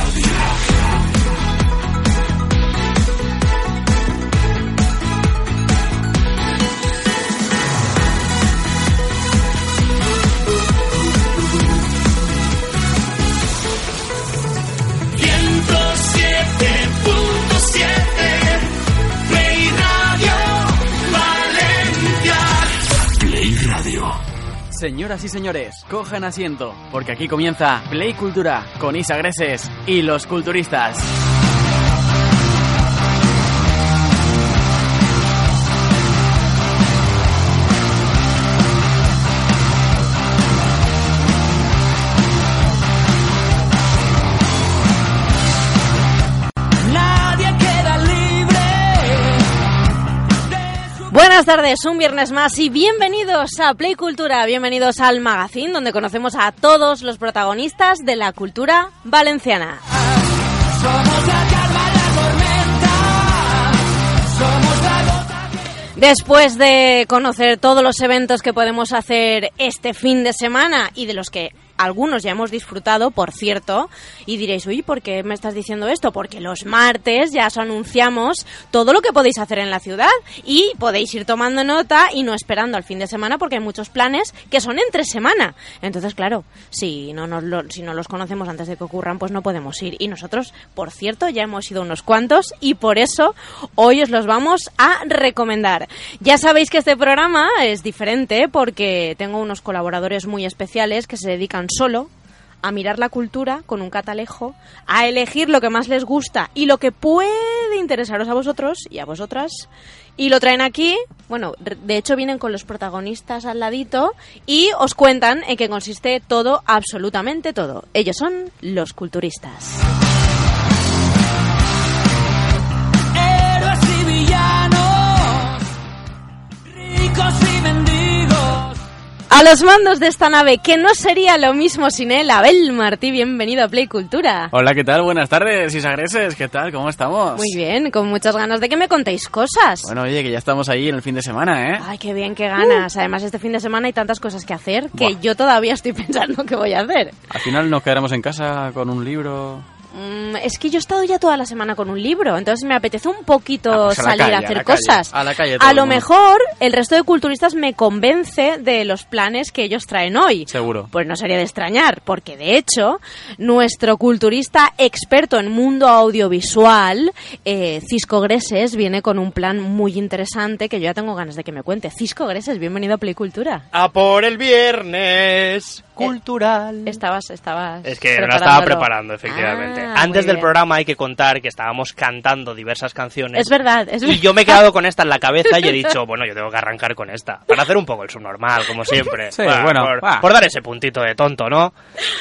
Play Señoras y señores, cojan asiento, porque aquí comienza Play Cultura con Isa Greses y los culturistas. Buenas tardes, un viernes más y bienvenidos a Play Cultura, bienvenidos al magazine donde conocemos a todos los protagonistas de la cultura valenciana. Después de conocer todos los eventos que podemos hacer este fin de semana y de los que algunos ya hemos disfrutado, por cierto, y diréis, uy, ¿por qué me estás diciendo esto? Porque los martes ya os anunciamos todo lo que podéis hacer en la ciudad y podéis ir tomando nota y no esperando al fin de semana porque hay muchos planes que son entre semana. Entonces, claro, si no, nos lo- si no los conocemos antes de que ocurran, pues no podemos ir. Y nosotros, por cierto, ya hemos ido unos cuantos y por eso hoy os los vamos a recomendar. Ya sabéis que este programa es diferente porque tengo unos colaboradores muy especiales que se dedican solo a mirar la cultura con un catalejo, a elegir lo que más les gusta y lo que puede interesaros a vosotros y a vosotras. Y lo traen aquí, bueno, de hecho vienen con los protagonistas al ladito y os cuentan en qué consiste todo, absolutamente todo. Ellos son los culturistas. A los mandos de esta nave, que no sería lo mismo sin él, Abel Martí, bienvenido a Play Cultura. Hola, ¿qué tal? Buenas tardes, Isa Greses, ¿qué tal? ¿Cómo estamos? Muy bien, con muchas ganas de que me contéis cosas. Bueno, oye, que ya estamos ahí en el fin de semana, ¿eh? Ay, qué bien, qué ganas. Además, este fin de semana hay tantas cosas que hacer que Buah. yo todavía estoy pensando qué voy a hacer. Al final nos quedaremos en casa con un libro. Mm, es que yo he estado ya toda la semana con un libro, entonces me apetece un poquito Ah, pues a salir calle, a a hacer calle, cosas. a la calle todo a lo mejor el resto de culturistas me convence de los planes que ellos traen hoy. Seguro. Pues no sería de extrañar, porque de hecho, nuestro culturista experto en mundo audiovisual, eh, Cisco Greses, viene con un plan muy interesante que yo ya tengo ganas de que me cuente. Cisco Greses, bienvenido a Playcultura. A por el viernes cultural. Estabas, estabas. Es que no la estaba preparando, efectivamente. Ah, Antes del programa hay que contar que estábamos cantando diversas canciones. Es verdad, es Y verdad. yo me he quedado con esta en la cabeza y he dicho, bueno, yo tengo que arrancar con esta. Para hacer un poco el subnormal, como siempre. Sí, bueno, por, va. por dar ese puntito de tonto, ¿no?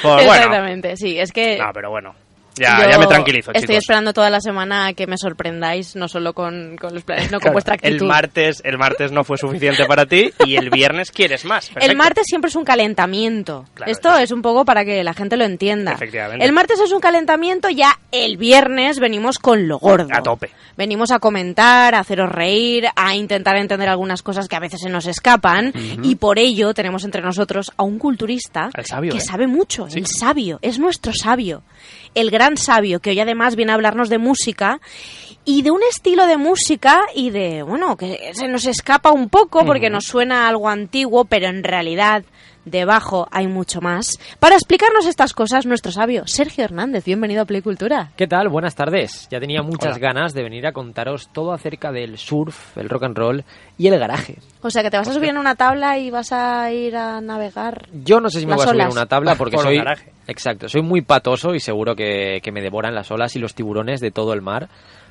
Por, bueno. Exactamente, sí, es que No, pero bueno. Ya, yo ya me tranquilizo, Estoy chicos. esperando toda la semana a que me sorprendáis, no solo con, con los planes, no con vuestra actitud. El martes, el martes no fue suficiente para ti y el viernes quieres más. El Perfecto. martes siempre es un calentamiento. Claro, Esto es un poco para que la gente lo entienda. Efectivamente. El martes es un calentamiento, ya el viernes venimos con lo gordo. A tope. Venimos a comentar, a haceros reír, a intentar entender algunas cosas que a veces se nos escapan y por ello tenemos entre nosotros a un culturista sabio, que ¿eh? sabe mucho, el sabio, es nuestro sabio, el gran sabio que hoy además viene a hablarnos de música y de un estilo de música y de, bueno, que se nos escapa un poco porque nos suena algo antiguo, pero en realidad debajo hay mucho más. Para explicarnos estas cosas, nuestro sabio, Sergio Hernández, bienvenido a Play Cultura. ¿Qué tal? Buenas tardes. Ya tenía muchas Hola. ganas de venir a contaros todo acerca del surf, el rock and roll y el garaje. O sea, que te vas a subir en una tabla y vas a ir a navegar. Yo no sé si me voy a subir en una tabla porque Por soy garaje. exacto, soy muy patoso y seguro que, que me devoran las olas y los tiburones de todo el mar.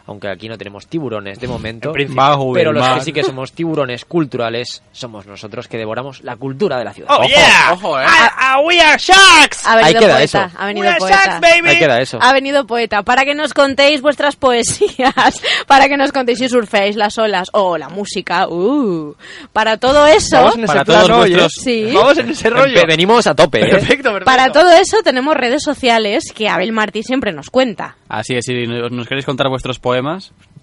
Aunque aquí no tenemos tiburones de momento. Bajo pero los que sí que somos tiburones culturales somos nosotros que devoramos la cultura de la ciudad. ¡Oh, yeah! ojo, eh. Ah, ah, we are sharks! Ha venido Ahí queda poeta, eso. ha We venido are poeta. sharks, baby! Ahí queda eso. Ha venido poeta para que nos contéis vuestras poesías, para que nos contéis si surfeáis las olas o la música. Uh, para todo eso, Vamos en ese Para plan todos ¿eh? vuestros- Sí. Vamos en ese rollo. Venimos a tope, ¿eh? Perfecto, perfecto. para todo eso tenemos redes sociales que Abel Martí siempre nos cuenta. Así es, si nos queréis contar vuestros poemas,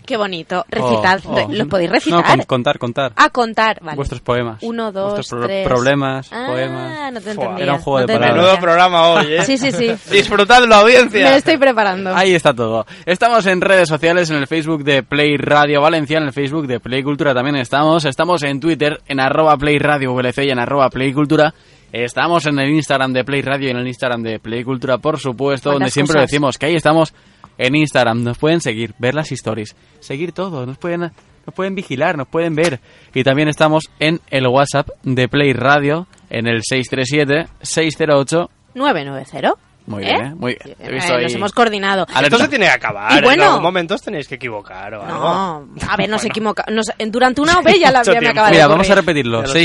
Qué bonito. Recitad. Oh, Re- oh. ¿Lo podéis recitar? No, con- contar, contar. A contar, vale. Vuestros poemas. Uno, dos, Vuestros pro- tres. problemas, ah, poemas. no te entendía. era un juego no de palabras. Menudo programa hoy, ¿eh? Sí, sí, sí. Disfrutadlo, audiencia. Me estoy preparando. Ahí está todo. Estamos en redes sociales, en el Facebook de Play Radio Valencia, en el Facebook de Play Cultura también estamos. Estamos en Twitter, en arroba Play Radio VLC y en arroba Play Cultura. Estamos en el Instagram de Play Radio y en el Instagram de Play Cultura, por supuesto, donde ¿Cuántas siempre cosas? decimos que ahí estamos en Instagram. Nos pueden seguir, ver las stories, seguir todo, nos pueden, nos pueden vigilar, nos pueden ver. Y también estamos en el WhatsApp de Play Radio, en el 637-608. 990. Muy ¿Eh? bien, muy bien. Eh, visto ahí- Nos hemos coordinado. Esto se tiene que acabar. Y bueno- en algún momento os tenéis que equivocar o algo. No, a ver, nos equivoca. nos- durante una OV ya, la, me tiempo. acaba de Mira, vamos a repetirlo. Ya lo sé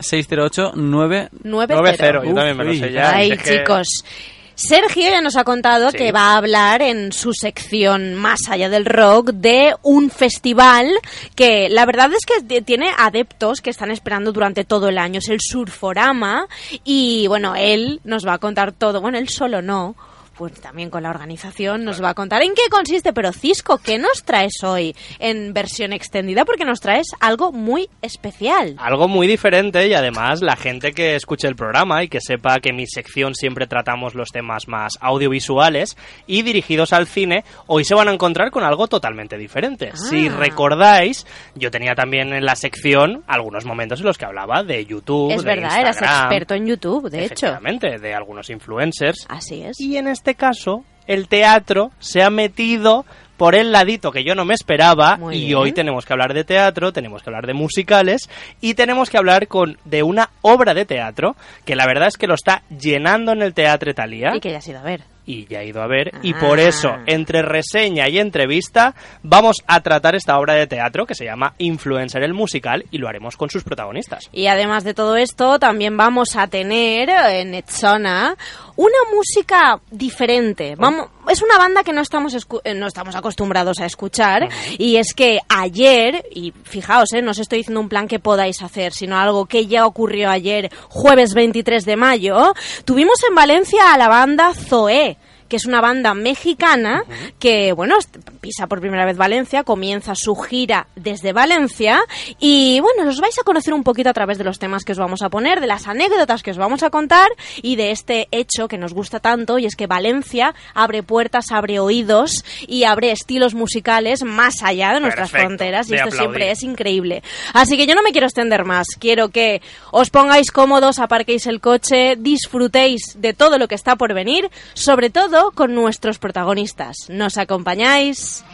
637-608-9... 9-0, yo también me lo sé ya. Ay, Es que- chicos. Sergio ya nos ha contado Sí. que va a hablar en su sección Más allá del rock de un festival que la verdad es que tiene adeptos que están esperando durante todo el año. Es el Surforama y bueno, él nos va a contar todo. Bueno, él solo no. Pues también con la organización nos va a contar en qué consiste. Pero Cisco, ¿qué nos traes hoy en versión extendida? Porque nos traes algo muy especial. Algo muy diferente y además la gente que escuche el programa y que sepa que en mi sección siempre tratamos los temas más audiovisuales y dirigidos al cine, hoy se van a encontrar con algo totalmente diferente. Ah. Si recordáis, yo tenía también en la sección algunos momentos en los que hablaba de YouTube, es de verdad, eras experto en YouTube, de hecho. de algunos influencers. Así es. Y en este caso, el teatro se ha metido por el ladito que yo no me esperaba Muy y bien. hoy tenemos que hablar de teatro, tenemos que hablar de musicales y tenemos que hablar con de una obra de teatro que la verdad es que lo está llenando en el Teatro Italia Y que ya has ido a ver. y ya he ido a ver y Ah. por eso entre reseña y entrevista vamos a tratar esta obra de teatro que se llama Influencer el musical y lo haremos con sus protagonistas. Y además de todo esto, también vamos a tener en Etzona una música diferente. Vamos, es una banda que no estamos, escu- eh, no estamos acostumbrados a escuchar. Y es que ayer, y fijaos, eh, no os estoy diciendo un plan que podáis hacer, sino algo que ya ocurrió ayer, jueves 23 de mayo, tuvimos en Valencia a la banda Zoé que es una banda mexicana que, bueno, pisa por primera vez Valencia, comienza su gira desde Valencia y, bueno, los vais a conocer un poquito a través de los temas que os vamos a poner, de las anécdotas que os vamos a contar y de este hecho que nos gusta tanto y es que Valencia abre puertas, abre oídos y abre estilos musicales más allá de nuestras Perfecto, fronteras y de esto aplaudir. siempre es increíble. Así que yo no me quiero extender más, quiero que os pongáis cómodos, aparquéis el coche, disfrutéis de todo lo que está por venir, sobre todo con nuestros protagonistas. ¿Nos acompañáis?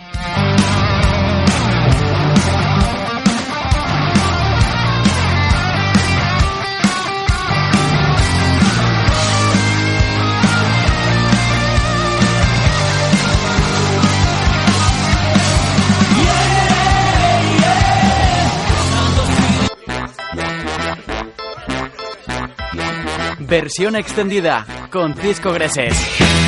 Versión extendida con Cisco Greses.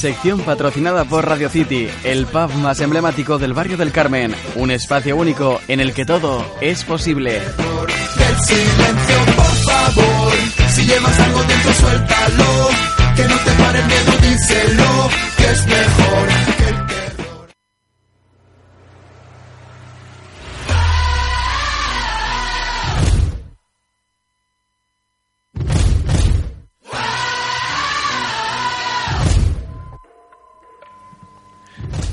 Sección patrocinada por Radio City, el pub más emblemático del barrio del Carmen. Un espacio único en el que todo es posible.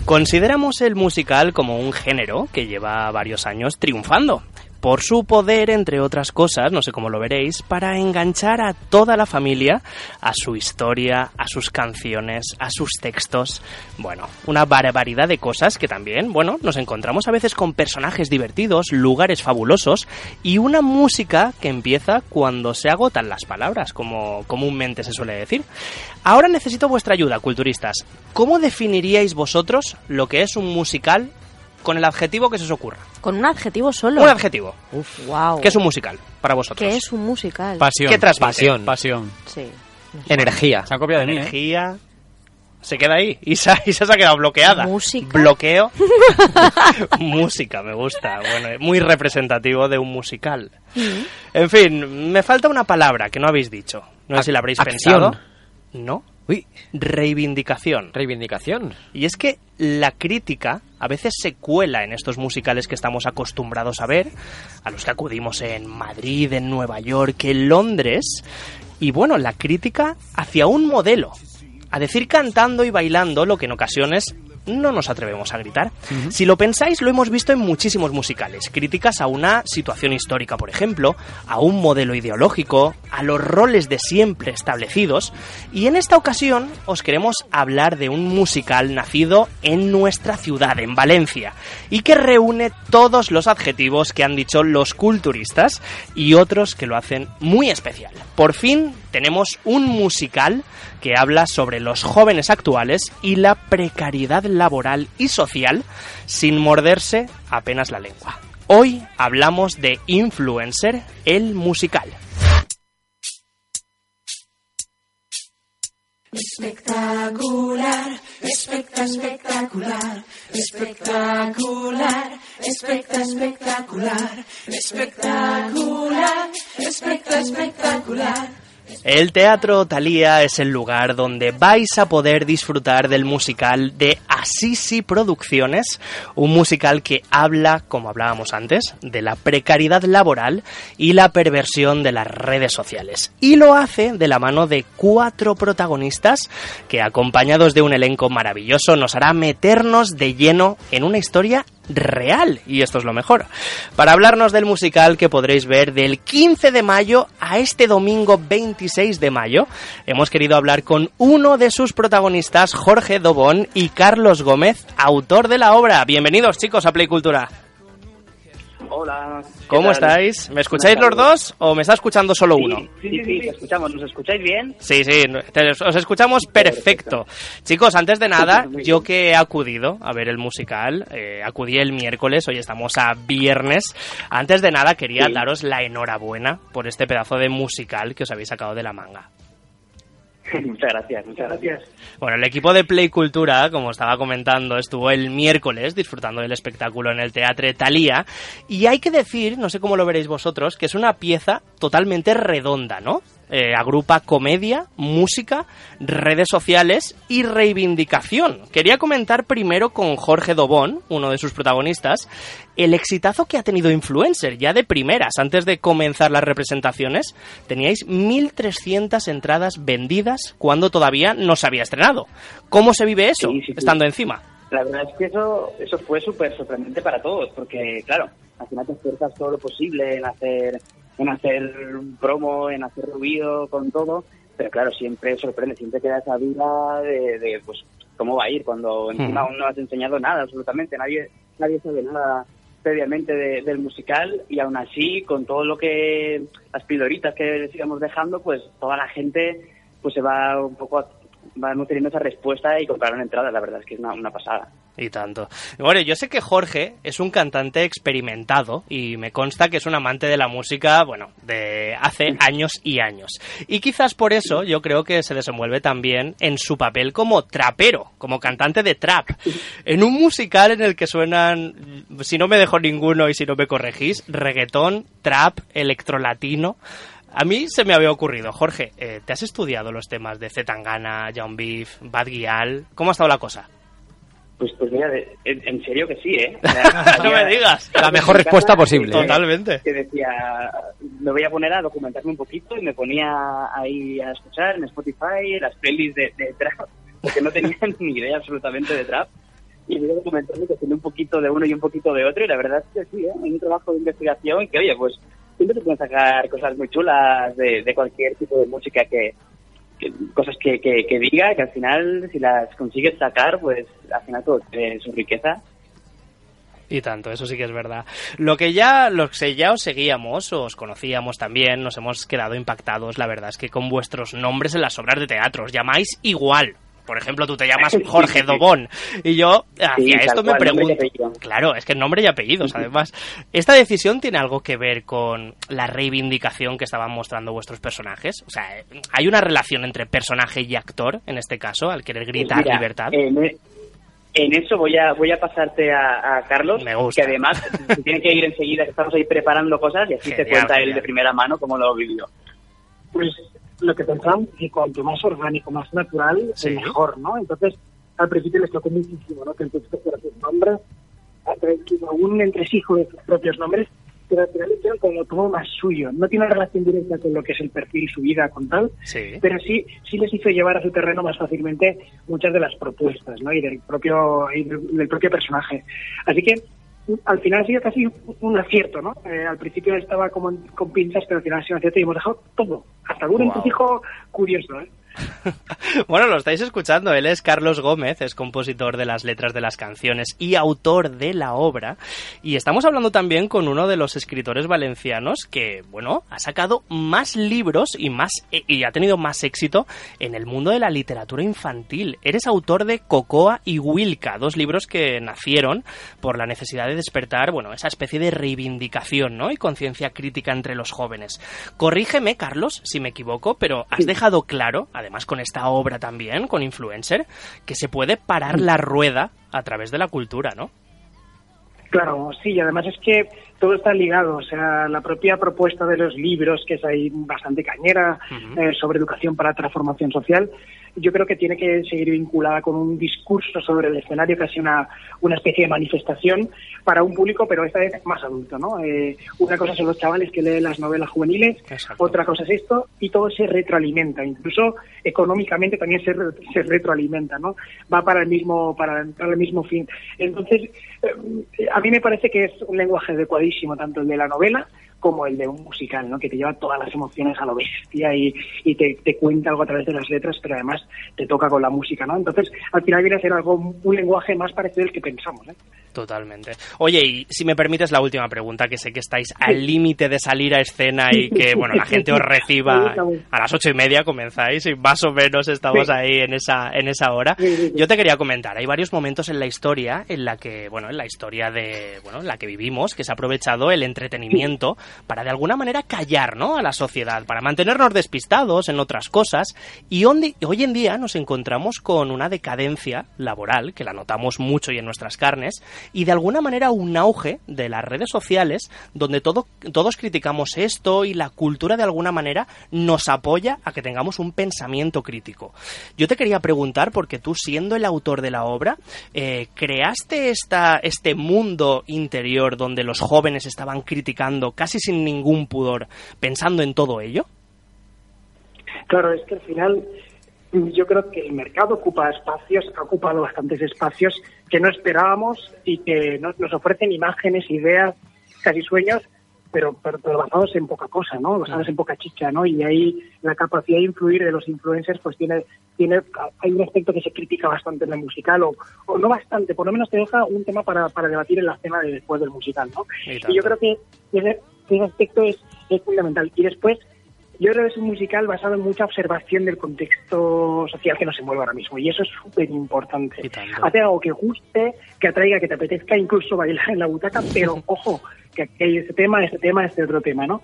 Consideramos el musical como un género que lleva varios años triunfando. Por su poder, entre otras cosas, no sé cómo lo veréis, para enganchar a toda la familia a su historia, a sus canciones, a sus textos. Bueno, una barbaridad de cosas que también, bueno, nos encontramos a veces con personajes divertidos, lugares fabulosos y una música que empieza cuando se agotan las palabras, como comúnmente se suele decir. Ahora necesito vuestra ayuda, culturistas. ¿Cómo definiríais vosotros lo que es un musical con el adjetivo que se os ocurra? Con un adjetivo solo. Un adjetivo. Wow. ¿Qué es un musical para vosotros? ¿Qué es un musical? Pasión. ¿Qué transmite? Pasión. Pasión. sí. Energía. Se han copiado de mí, ¿eh? Energía. Se queda ahí. Isa, Isa se ha quedado bloqueada. Música. Bloqueo. Música, me gusta. Bueno, muy representativo de un musical. En fin, me falta una palabra que no habéis dicho. No sé si la habréis acción. pensado. No. Uy, reivindicación. reivindicación. Y es que la crítica a veces se cuela en estos musicales que estamos acostumbrados a ver, a los que acudimos en Madrid, en Nueva York, en Londres. Y bueno, la crítica hacia un modelo. A decir cantando y bailando lo que en ocasiones no nos atrevemos a gritar. Si lo pensáis, lo hemos visto en muchísimos musicales. Críticas a una situación histórica, por ejemplo, a un modelo ideológico, a los roles de siempre establecidos. Y en esta ocasión os queremos hablar de un musical nacido en nuestra ciudad, en Valencia, y que reúne todos los adjetivos que han dicho los culturistas y otros que lo hacen muy especial. Por fin tenemos un musical que habla sobre los jóvenes actuales y la precariedad laboral y social sin morderse apenas la lengua. Hoy hablamos de Influencer, el musical. Espectacular, especta, espectacular, espectacular, especta, espectacular, espectacular, especta, espectacular. El Teatro Thalía es el lugar donde vais a poder disfrutar del musical de Assisi Producciones, un musical que habla, como hablábamos antes, de la precariedad laboral y la perversión de las redes sociales. Y lo hace de la mano de cuatro protagonistas que, acompañados de un elenco maravilloso, nos hará meternos de lleno en una historia real, y esto es lo mejor. Para hablarnos del musical que podréis ver del 15 de mayo a este domingo 26 de mayo, hemos querido hablar con uno de sus protagonistas, Jorge Dobón y Carlos Gómez, autor de la obra. Bienvenidos chicos a Play Cultura. Hola. ¿qué ¿Cómo tal? estáis? ¿Me escucháis los dos o me está escuchando solo uno? Sí, sí, sí, te escuchamos. ¿Nos escucháis bien? Sí, sí, te- os escuchamos perfecto. Chicos, antes de nada, yo que he acudido a ver el musical, eh, acudí el miércoles, hoy estamos a viernes. Antes de nada, quería Sí. daros la enhorabuena por este pedazo de musical que os habéis sacado de la manga. muchas gracias, muchas gracias. Bueno, el equipo de Play Cultura, como estaba comentando, estuvo el miércoles disfrutando del espectáculo en el Teatre Thalía. Y hay que decir, no sé cómo lo veréis vosotros, que es una pieza totalmente redonda, ¿no? Eh, agrupa comedia, música, redes sociales y reivindicación. Quería comentar primero con Jorge Dobón, uno de sus protagonistas, el exitazo que ha tenido Influencer ya de primeras. Antes de comenzar las representaciones, teníais 1.300 entradas vendidas cuando todavía no se había estrenado. ¿Cómo se vive eso Sí, sí, sí. estando encima? La verdad es que eso, eso fue súper sorprendente para todos, porque, claro, al final te esfuerzas todo lo posible en hacer, en hacer promo, en hacer ruido, con todo, pero claro, siempre sorprende, siempre queda esa duda de, de, pues, cómo va a ir cuando encima aún no has enseñado nada, absolutamente, nadie, nadie sabe nada previamente de- del musical y aún así, con todo lo que, las pildoritas que les íbamos dejando, pues toda la gente pues se va un poco, vamos teniendo esa respuesta y compraron entradas, la verdad es que es una, una pasada. Y tanto. Bueno, yo sé que Jorge es un cantante experimentado y me consta que es un amante de la música, bueno, de hace años y años. Y quizás por eso yo creo que se desenvuelve también en su papel como trapero, como cantante de trap. En un musical en el que suenan, si no me dejo ninguno y si no me corregís, reggaetón, trap, electrolatino. A mí se me había ocurrido, Jorge, eh, ¿te has estudiado los temas de Zetangana, John Beef, Bad Gyal? ¿Cómo ha estado la cosa? Pues, pues mira, de- en, en serio que sí, ¿eh? O sea, no me digas. La mejor respuesta posible. ¿eh? Totalmente. Que decía, me voy a poner a documentarme un poquito y me ponía ahí a escuchar en Spotify las playlists de, de trap, porque no tenía ni idea absolutamente de trap. Y me iba documentando que tenía un poquito de uno y un poquito de otro, y la verdad es que sí, ¿eh? Hay un trabajo de investigación y que, oye, pues siempre se pueden sacar cosas muy chulas de, de cualquier tipo de música que, cosas que, que, diga, que al final, si las consigues sacar, pues al final todo tiene su riqueza. Y tanto, eso sí que es verdad. Lo que ya, lo que ya os seguíamos, os conocíamos también, nos hemos quedado impactados, la verdad es que con vuestros nombres en las obras de teatro os llamáis igual. Por ejemplo, tú te llamas Jorge Dobón. Y yo, hacia esto me pregunto. Claro, es que nombre y apellidos, además. ¿Esta decisión tiene algo que ver con la reivindicación que estaban mostrando vuestros personajes? O sea, ¿hay una relación entre personaje y actor, en este caso, al querer gritar Mira, libertad? En, e- en eso voy a voy a pasarte a, a Carlos, Me gusta. que además se tiene que ir enseguida, que estamos ahí preparando cosas y así te Genial, cuenta él de primera mano cómo lo vivió. Pues lo que pensaban que cuanto más orgánico, más natural, Sí. mejor, ¿no? Entonces, al principio les tocó muchísimo, ¿no? Que el texto fuera sus nombres, un entresijo de sus propios nombres, pero al final lo hicieron como todo más suyo. No tiene relación directa con lo que es el perfil, su vida, con tal, Sí. pero sí, sí les hizo llevar a su terreno más fácilmente muchas de las propuestas, ¿no? Y del propio, y del propio personaje. Así que al final ha sido casi un, acierto, ¿no? Eh, al principio estaba como en- con pinzas, pero al final ha sido un acierto y hemos dejado todo, hasta algún entresijo curioso, ¿eh? Bueno, lo estáis escuchando. Él es Carlos Gómez, es compositor de las letras de las canciones y autor de la obra. Y estamos hablando también con uno de los escritores valencianos que, bueno, ha sacado más libros y más eh, y ha tenido más éxito en el mundo de la literatura infantil. Eres autor de Cocoa y Wilka, dos libros que nacieron por la necesidad de despertar, bueno, esa especie de reivindicación, ¿no? Y conciencia crítica entre los jóvenes. Corrígeme, Carlos, si me equivoco, pero has dejado claro, además con esta obra también, con Influencer, que se puede parar la rueda a través de la cultura, ¿no? Claro, sí, y además es que todo está ligado, o sea, la propia propuesta de los libros, que es ahí bastante cañera, eh, sobre educación para transformación social, yo creo que tiene que seguir vinculada con un discurso sobre el escenario, casi una, una especie de manifestación para un público, pero esta vez más adulto, ¿no? Eh, una cosa son los chavales que leen las novelas juveniles, Exacto. otra cosa es esto, y todo se retroalimenta, incluso económicamente también se, re- se retroalimenta, ¿no? Va para el mismo, para, para el mismo fin. Entonces, eh, a mí me parece que es un lenguaje adecuadísimo, tanto el de la novela como el de un musical, ¿no? Que te lleva todas las emociones a lo bestia y, y te, te cuenta algo a través de las letras, pero además te toca con la música, ¿no? Entonces, al final viene a ser algo, un lenguaje más parecido al que pensamos, ¿eh? Totalmente. Oye, y si me permites la última pregunta, que sé que estáis al límite de salir a escena y que, bueno, la gente os reciba a las ocho y media comenzáis y más o menos estamos ahí en esa, en esa hora. Yo te quería comentar, hay varios momentos en la historia en la que, bueno, en la historia de, bueno, en la que vivimos, que se ha aprovechado el entretenimiento para de alguna manera callar, ¿no? A la sociedad, para mantenernos despistados en otras cosas y hoy en día nos encontramos con una decadencia laboral, que la notamos mucho y en nuestras carnes, y de alguna manera un auge de las redes sociales donde todo, todos criticamos esto y la cultura de alguna manera nos apoya a que tengamos un pensamiento crítico. Yo te quería preguntar, porque tú siendo el autor de la obra, eh, ¿creaste esta, este mundo interior donde los jóvenes estaban criticando casi sin ningún pudor, pensando en todo ello? Claro, es que al final yo creo que el mercado ocupa espacios, ha ocupado bastantes espacios que no esperábamos y que nos, nos ofrecen imágenes, ideas, casi sueños, pero, pero, pero basados en poca cosa, ¿no? Basados en poca chicha, ¿no? Y ahí la capacidad de influir de los influencers, pues tiene, tiene, hay un aspecto que se critica bastante en el musical, o, o no bastante, por lo menos te deja un tema para, para debatir en la escena de después del musical, ¿no? Y Y, yo creo que ese, ese aspecto es, es fundamental. Y después, yo creo que es un musical basado en mucha observación del contexto social que nos envuelve ahora mismo. Y eso es súper importante. Hacer algo que guste, que atraiga, que te apetezca incluso bailar en la butaca, pero ojo, que aquí hay este tema, este tema, este otro tema, ¿no?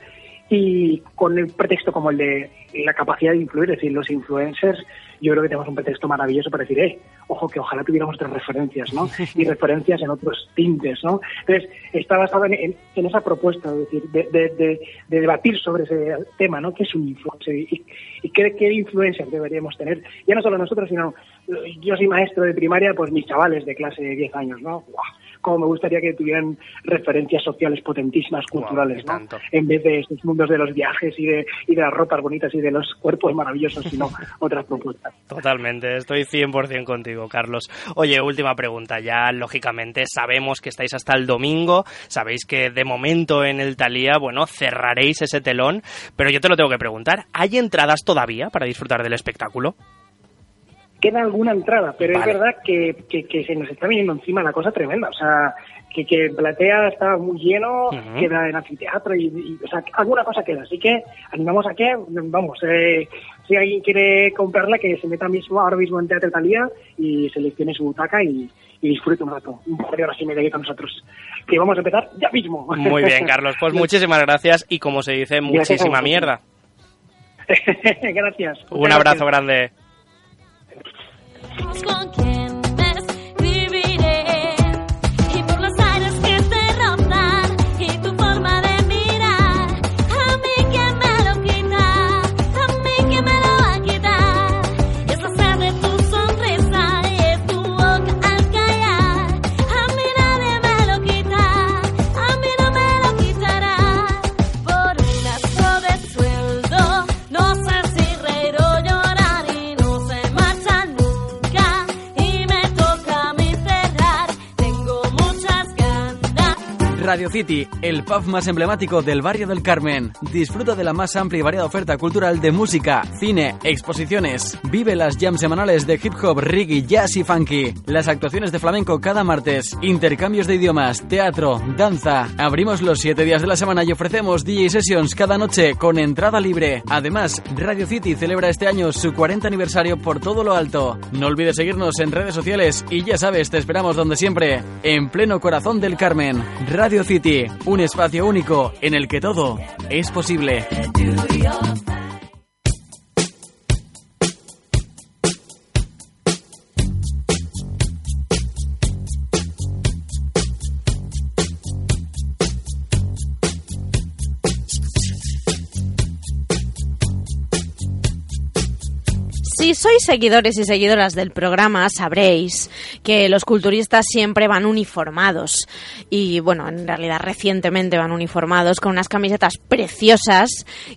Y con el pretexto como el de la capacidad de influir, es decir, los influencers, yo creo que tenemos un pretexto maravilloso para decir, eh, ojo, que ojalá tuviéramos otras referencias, ¿no? Y referencias en otros tintes, ¿no? Entonces, está basado en, en- en esa propuesta, es decir, de, de- de- de debatir sobre ese tema, ¿no? ¿Qué es un influencer? Y, y qué, qué influencias deberíamos tener? Ya no solo nosotros, sino eh, yo soy maestro de primaria, pues mis chavales de clase de 10 años, ¿no? ¡Guau! Como me gustaría que tuvieran referencias sociales potentísimas, culturales, ¿no? tanto. En vez de estos mundos de los viajes y de, y de las ropas bonitas y de los cuerpos maravillosos, sino otras propuestas. Totalmente, estoy 100% contigo, Carlos. Oye, última pregunta. Ya, lógicamente, sabemos que estáis hasta el domingo. Sabéis que de momento en el Talía, bueno, cerraréis ese telón. Pero yo te lo tengo que preguntar. ¿Hay entradas todavía para disfrutar del espectáculo? queda alguna entrada, pero Vale. es verdad que, que, que se nos está viniendo encima la cosa tremenda. O sea, que, que Platea está muy lleno, queda en anfiteatro y, y, o sea, alguna cosa queda. Así que animamos a que, vamos, eh, si alguien quiere comprarla, que se meta mismo, ahora mismo en Teatro Talía y seleccione su butaca y, y disfrute un rato, un par de horas y media aquí con nosotros. Que vamos a empezar ya mismo. Muy bien, Carlos. Pues muchísimas gracias y, como se dice, muchísima mierda. gracias. Un abrazo gracias. grande. Radio City, el pub más emblemático del barrio del Carmen. Disfruta de la más amplia y variada oferta cultural de música, cine, exposiciones. Vive las jams semanales de hip hop, reggae, jazz y funky. Las actuaciones de flamenco cada martes. Intercambios de idiomas, teatro, danza. Abrimos los 7 días de la semana y ofrecemos DJ sessions cada noche con entrada libre. Además, Radio City celebra este año su 40 aniversario por todo lo alto. No olvides seguirnos en redes sociales y ya sabes, te esperamos donde siempre, en pleno corazón del Carmen. Radio City, un espacio único en el que todo es posible. Si sois seguidores y seguidoras del programa, sabréis que los culturistas siempre van uniformados. Y bueno, en realidad recientemente van uniformados con unas camisetas preciosas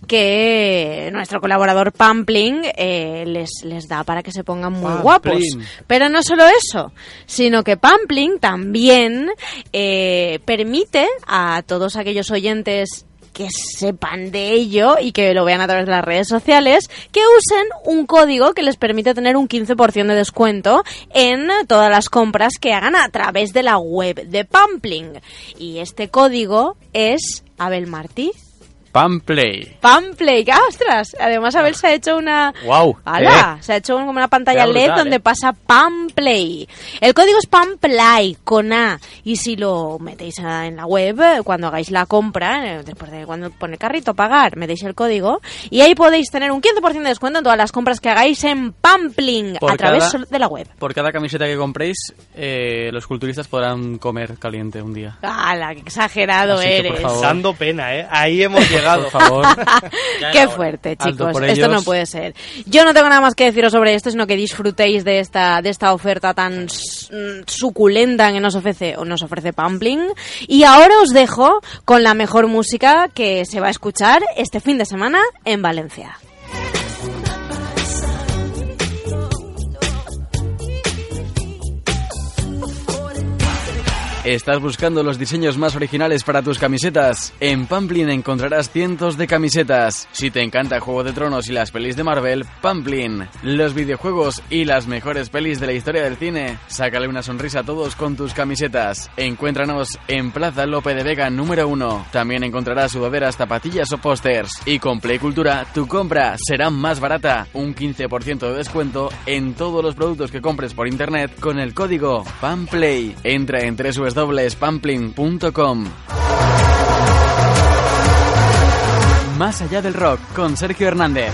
que nuestro colaborador Pampling eh, les, les da para que se pongan muy guapos. Pero no solo eso, sino que Pampling también eh, permite a todos aquellos oyentes que sepan de ello y que lo vean a través de las redes sociales, que usen un código que les permite tener un 15% de descuento en todas las compras que hagan a través de la web de Pampling. Y este código es Abel Martí. Pamplay. Pamplay, ¡Ah, ostras. Además, Abel se ha hecho una. Wow. ¡Hala! Se ha hecho como una pantalla LED brutal, donde ¿eh? pasa Pamplay. El código es Pamplay con A. Y si lo metéis en la web, eh, cuando hagáis la compra, eh, después de cuando pone carrito pagar, metéis el código. Y ahí podéis tener un 15% de descuento en todas las compras que hagáis en Pampling Por a través cada- de la web. Por cada camiseta que compréis, eh, los culturistas podrán comer caliente un día. ¡Hala! ¡Qué exagerado Así que, por eres! favor. Dando pena, ¿eh? Ahí hemos llegado. Por favor. Qué fuerte, chicos. Esto ellos. no puede ser. Yo no tengo nada más que deciros sobre esto, sino que disfrutéis de esta, de esta oferta tan mm, suculenta que nos ofrece, o nos ofrece Pampling. Y ahora os dejo con la mejor música que se va a escuchar este fin de semana en Valencia. ¿Estás buscando los diseños más originales para tus camisetas? En Pamplin encontrarás cientos de camisetas. Si te encanta Juego de Tronos y las pelis de Marvel, Pamplin. Los videojuegos y las mejores pelis de la historia del cine. Sácale una sonrisa a todos con tus camisetas. Encuéntranos en Plaza Lope de Vega número 1. También encontrarás sudaderas, zapatillas o pósters. Y con Play Cultura, tu compra será más barata. Un 15% de descuento en todos los productos que compres por internet con el código PAMPLAY. Entra en www.pamplin.com. Más allá del rock con Sergio Hernández.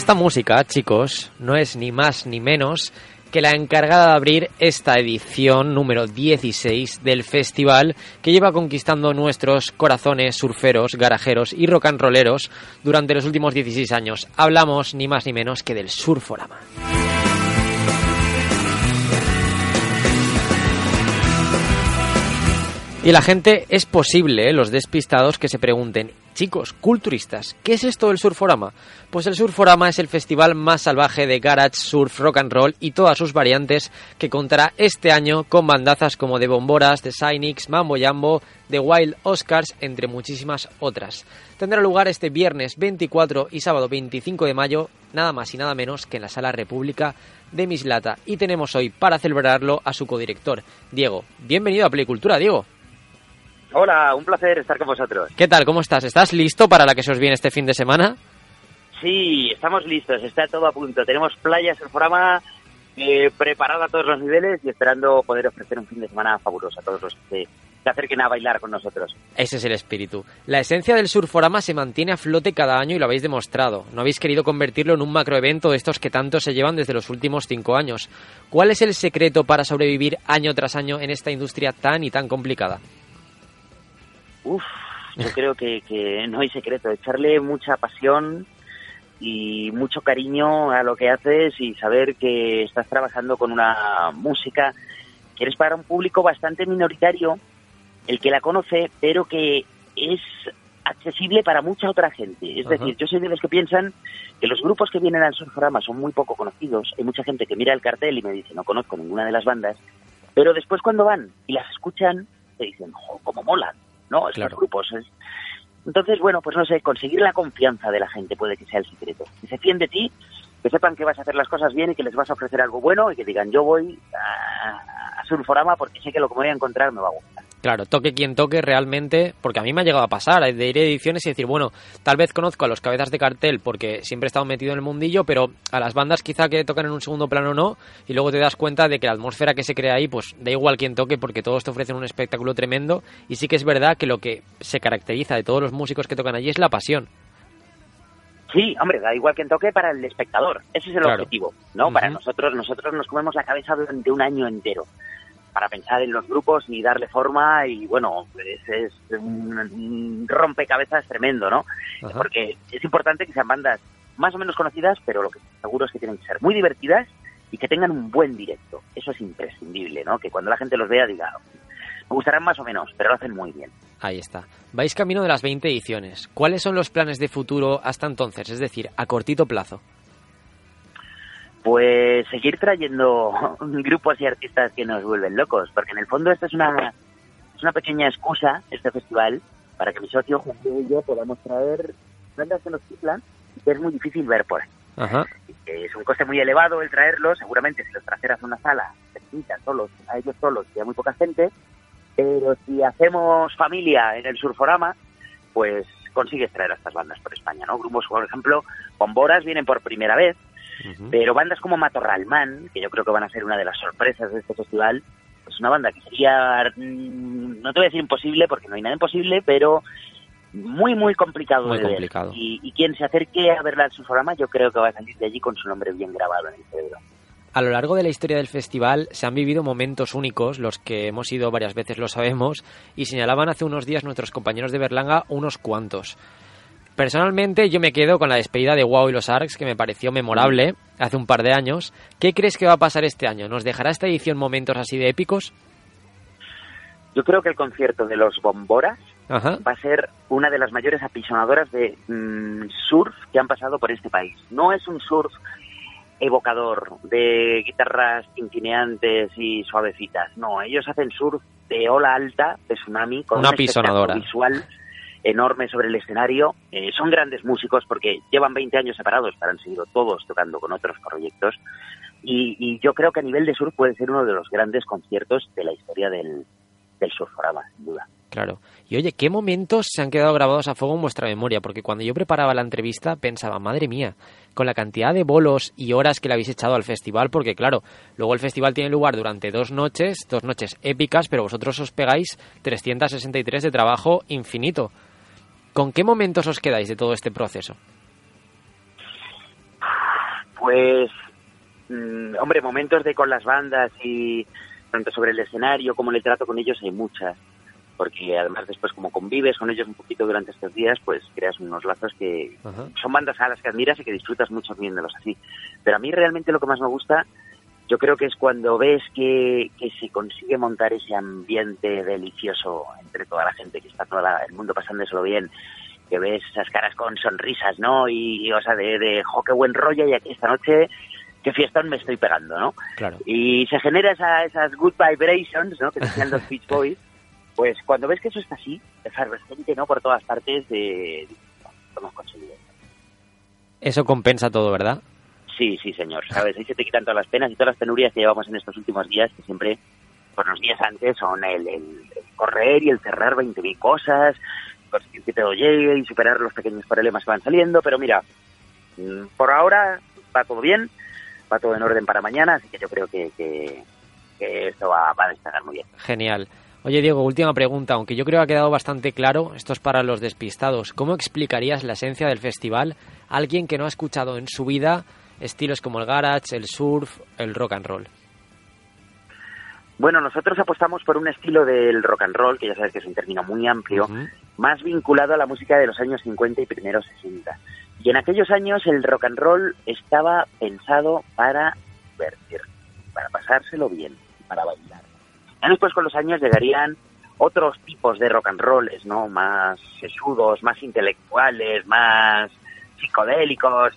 Esta música, chicos, no es ni más ni menos que la encargada de abrir esta edición número 16 del festival que lleva conquistando nuestros corazones surferos, garajeros y rock and rolleros durante los últimos 16 años. Hablamos ni más ni menos que del Surforama. Y la gente es posible, ¿eh? los despistados, que se pregunten, chicos, culturistas, ¿qué es esto del Surforama? Pues el Surforama es el festival más salvaje de garage, surf, rock and roll y todas sus variantes que contará este año con bandazas como The Bomboras, The Cynix, Mambo Jambo, The Wild Oscars, entre muchísimas otras. Tendrá lugar este viernes 24 y sábado 25 de mayo, nada más y nada menos que en la Sala República de Mislata. Y tenemos hoy, para celebrarlo, a su codirector, Diego. Bienvenido a Playcultura, Diego. Hola, un placer estar con vosotros. ¿Qué tal? ¿Cómo estás? ¿Estás listo para la que se os viene este fin de semana? Sí, estamos listos, está todo a punto. Tenemos playas en eh, preparada a todos los niveles y esperando poder ofrecer un fin de semana fabuloso a todos los que se acerquen a bailar con nosotros. Ese es el espíritu. La esencia del Surforama se mantiene a flote cada año y lo habéis demostrado. No habéis querido convertirlo en un macroevento de estos que tanto se llevan desde los últimos cinco años. ¿Cuál es el secreto para sobrevivir año tras año en esta industria tan y tan complicada? Uf, yo creo que, que no hay secreto, echarle mucha pasión y mucho cariño a lo que haces y saber que estás trabajando con una música que eres para un público bastante minoritario, el que la conoce, pero que es accesible para mucha otra gente. Es Ajá. decir, yo soy de los que piensan que los grupos que vienen al Surforama son muy poco conocidos. Hay mucha gente que mira el cartel y me dice, no conozco ninguna de las bandas, pero después cuando van y las escuchan, te dicen, jo, cómo molan, ¿no? Estos Claro. grupos. es- Entonces, bueno, pues no sé, conseguir la confianza de la gente puede que sea el secreto. Que se fíen de ti, que sepan que vas a hacer las cosas bien y que les vas a ofrecer algo bueno y que digan, yo voy a, a Surforama porque sé que lo que me voy a encontrar me va a gustar. Claro, toque quien toque realmente, porque a mí me ha llegado a pasar, de ir a ediciones y decir, bueno, tal vez conozco a los cabezas de cartel porque siempre he estado metido en el mundillo, pero a las bandas quizá que tocan en un segundo plano no, y luego te das cuenta de que la atmósfera que se crea ahí, pues da igual quien toque porque todos te ofrecen un espectáculo tremendo, y sí que es verdad que lo que se caracteriza de todos los músicos que tocan allí es la pasión. Sí, hombre, da igual que toque para el espectador. Ese es el Claro. objetivo, ¿no? Para nosotros, nosotros nos comemos la cabeza durante un año entero para pensar en los grupos y darle forma y bueno, es, es un, un rompecabezas tremendo, ¿no? Ajá. Porque es importante que sean bandas más o menos conocidas, pero lo que seguro es que tienen que ser muy divertidas y que tengan un buen directo. Eso es imprescindible, ¿no? Que cuando la gente los vea diga, me gustarán más o menos, pero lo hacen muy bien. Ahí está. Vais camino de las 20 ediciones. ¿Cuáles son los planes de futuro hasta entonces? Es decir, a cortito plazo. Pues seguir trayendo grupos y artistas que nos vuelven locos, porque en el fondo esta es una, es una pequeña excusa, este festival, para que mi socio, Juan y yo podamos traer bandas que nos chiflan y que es muy difícil ver por ahí. Ajá. es un coste muy elevado el traerlos, seguramente si los trajeras a una sala, pequeñita, solos, a ellos solos, y a muy poca gente, pero si hacemos familia en el Surforama, pues consigues traer a estas bandas por España, ¿no? Grupos, por ejemplo, Bomboras vienen por primera vez, pero bandas como Matorralman, que yo creo que van a ser una de las sorpresas de este festival, pues una banda que sería, mm, no te voy a decir imposible, porque no hay nada imposible, pero muy, muy complicado Muy de ver. complicado. Y, y quien se acerque a verla en su programa, yo creo que va a salir de allí con su nombre bien grabado en el cerebro. A lo largo de la historia del festival se han vivido momentos únicos, los que hemos ido varias veces lo sabemos, y señalaban hace unos días nuestros compañeros de Berlanga unos cuantos. Personalmente yo me quedo con la despedida de Wow y los Arcs, que me pareció memorable hace un par de años. ¿Qué crees que va a pasar este año? ¿Nos dejará esta edición momentos así de épicos? Yo creo que el concierto de los Bomboras Ajá. va a ser una de las mayores apisonadoras de mm, surf que han pasado por este país. No es un surf evocador de guitarras tintineantes y suavecitas. No, ellos hacen surf de ola alta, de tsunami, con Una un visual enorme sobre el escenario. Eh, son grandes músicos porque llevan 20 años separados, pero han seguido todos tocando con otros proyectos. Y, yo creo que a nivel de surf puede ser uno de los grandes conciertos de la historia del, del surforama, sin duda. Claro. Y oye, ¿qué momentos se han quedado grabados a fuego en vuestra memoria? Porque cuando yo preparaba la entrevista pensaba, madre mía, con la cantidad de bolos y horas que le habéis echado al festival, porque claro, luego el festival tiene lugar durante dos noches, dos noches épicas, pero vosotros os pegáis 363 de trabajo infinito. ¿Con qué momentos os quedáis de todo este proceso? Pues, mm, hombre, momentos de con las bandas y tanto sobre el escenario como el trato con ellos hay muchas. Porque además después como convives con ellos un poquito durante estos días, pues creas unos lazos que Ajá. son bandas a las que admiras y que disfrutas mucho viéndolos así. Pero a mí realmente lo que más me gusta, yo creo que es cuando ves que, que se consigue montar ese ambiente delicioso entre toda la gente que está todo el mundo pasándoselo bien, que ves esas caras con sonrisas, ¿no? Y, y, o sea, de, de, jo, qué buen rollo y aquí esta noche, qué fiestón me estoy pegando, ¿no? Claro. Y se genera esa, esas good vibrations, ¿no? Que decían los Beach Boys. Pues cuando ves que eso está así, efervescente, ¿no? Por todas partes, de... lo hemos conseguido. Eso compensa todo, ¿verdad? Sí, sí, señor. ¿Sabes? Ahí se te quitan todas las penas y todas las penurias que llevamos en estos últimos días, que siempre, por los días antes, son el, el- el correr y el cerrar 20.000 cosas, conseguir que todo llegue y superar los pequeños problemas que van saliendo. Pero mira, mm, por ahora va todo bien, va todo en orden para mañana, así que yo creo que, que, esto va, va a destacar muy bien. Genial. Oye, Diego, última pregunta. Aunque yo creo que ha quedado bastante claro, esto es para los despistados. ¿Cómo explicarías la esencia del festival a alguien que no ha escuchado en su vida estilos como el garage, el surf, el rock and roll? Bueno, nosotros apostamos por un estilo del rock and roll, que ya sabes que es un término muy amplio, más vinculado a la música de los años 50 y primeros 60. Y en aquellos años el rock and roll estaba pensado para divertir, para pasárselo bien, para bailar. Ya después con los años llegarían otros tipos de rock and rolls, ¿no? Más sesudos, más intelectuales, más psicodélicos.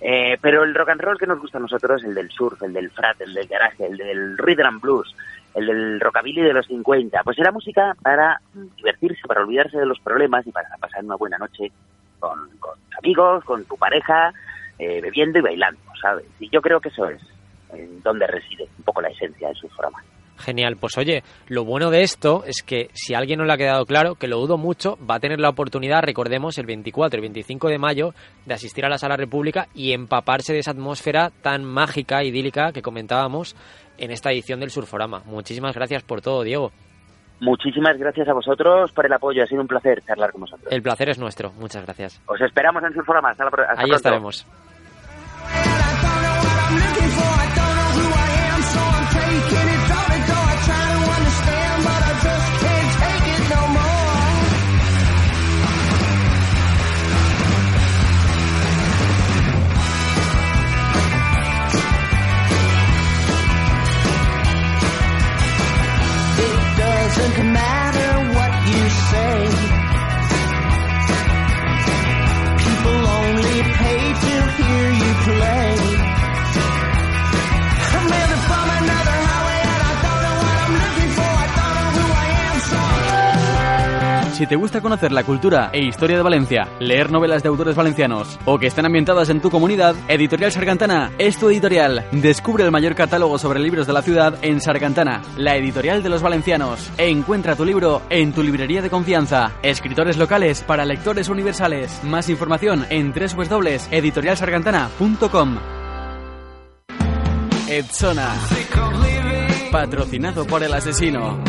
Eh, pero el rock and roll que nos gusta a nosotros es el del surf, el del frat, el del garaje, el del rhythm and blues, el del rockabilly de los 50. Pues era música para divertirse, para olvidarse de los problemas y para pasar una buena noche con, con amigos, con tu pareja, eh, bebiendo y bailando, ¿sabes? Y yo creo que eso es en donde reside un poco la esencia del surforama. Genial, pues oye, lo bueno de esto es que si a alguien no le ha quedado claro, que lo dudo mucho, va a tener la oportunidad, recordemos, el 24 y 25 de mayo, de asistir a la Sala República y empaparse de esa atmósfera tan mágica, idílica que comentábamos en esta edición del Surforama. Muchísimas gracias por todo, Diego. Muchísimas gracias a vosotros por el apoyo, ha sido un placer charlar con vosotros. El placer es nuestro, muchas gracias. Os esperamos en Surforama, hasta, la, hasta Ahí pronto. estaremos. command. Si te gusta conocer la cultura e historia de Valencia, leer novelas de autores valencianos o que estén ambientadas en tu comunidad, Editorial Sargantana es tu editorial. Descubre el mayor catálogo sobre libros de la ciudad en Sargantana, la editorial de los valencianos. Encuentra tu libro en tu librería de confianza. Escritores locales para lectores universales. Más información en www.editorialsargantana.com. Edzona. Patrocinado por el asesino.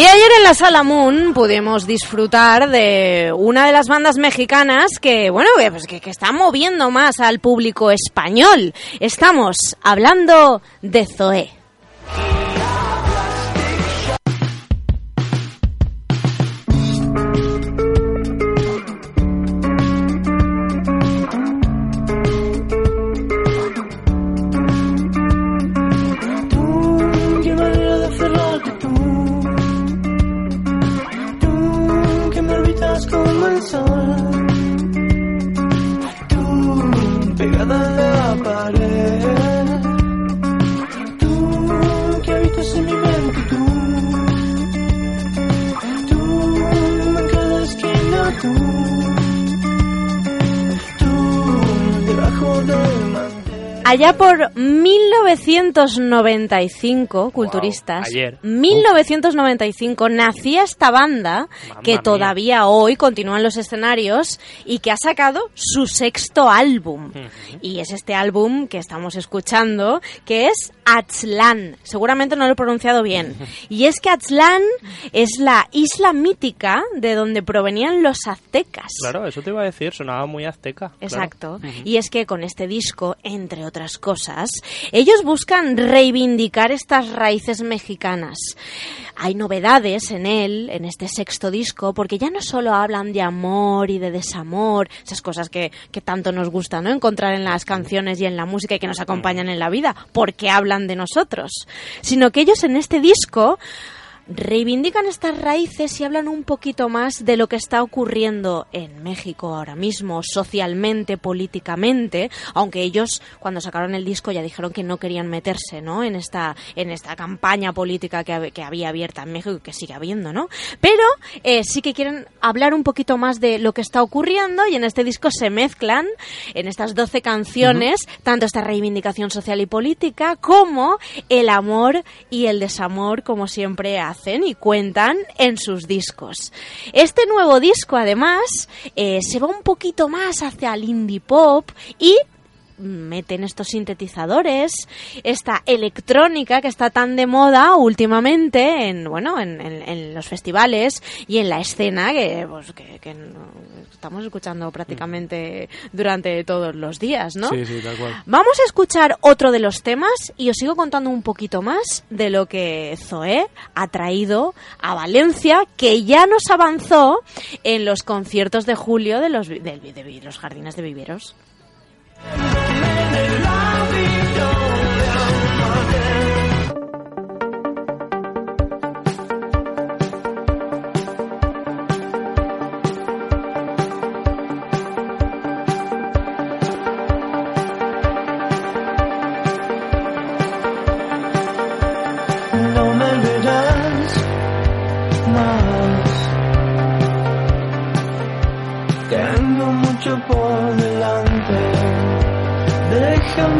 Y ayer en la Sala Moon pudimos disfrutar de una de las bandas mexicanas que, bueno, que, pues que, está moviendo más al público español. Estamos hablando de Zoé. Allá por 1995, culturistas, ayer. 1995 nacía esta banda que mía. todavía hoy continúa en los escenarios y que ha sacado su sexto álbum. Y es este álbum que estamos escuchando, que es Aztlán. Seguramente no lo he pronunciado bien. Y es que Aztlán es la isla mítica de donde provenían los aztecas. Claro, eso te iba a decir, sonaba muy azteca. claro. Exacto. Y es que con este disco, entre otras cosas, ellos buscan reivindicar estas raíces mexicanas. Hay novedades en él, en este sexto disco, porque ya no solo hablan de amor y de desamor, esas cosas que, que tanto nos gusta ¿no? encontrar en las canciones y en la música y que nos acompañan en la vida, porque hablan de nosotros, sino que ellos en este disco reivindican estas raíces y hablan un poquito más de lo que está ocurriendo en México ahora mismo, socialmente, políticamente, aunque ellos cuando sacaron el disco ya dijeron que no querían meterse, ¿no? En esta en esta campaña política que, hab- que había abierta en México y que sigue habiendo, ¿no? Pero eh, sí que quieren hablar un poquito más de lo que está ocurriendo y en este disco se mezclan en estas 12 canciones tanto esta reivindicación social y política como el amor y el desamor, como siempre hace y cuentan en sus discos. Este nuevo disco, además, eh, se va un poquito más hacia el indie pop y meten estos sintetizadores, esta electrónica que está tan de moda últimamente en bueno en, en- en los festivales y en la escena que, pues, que, estamos escuchando prácticamente durante todos los días, ¿no? Sí, sí, tal cual. Vamos a escuchar otro de los temas y os sigo contando un poquito más de lo que Zoé ha traído a Valencia, que ya nos avanzó en los conciertos de julio de los, de los jardines de viveros.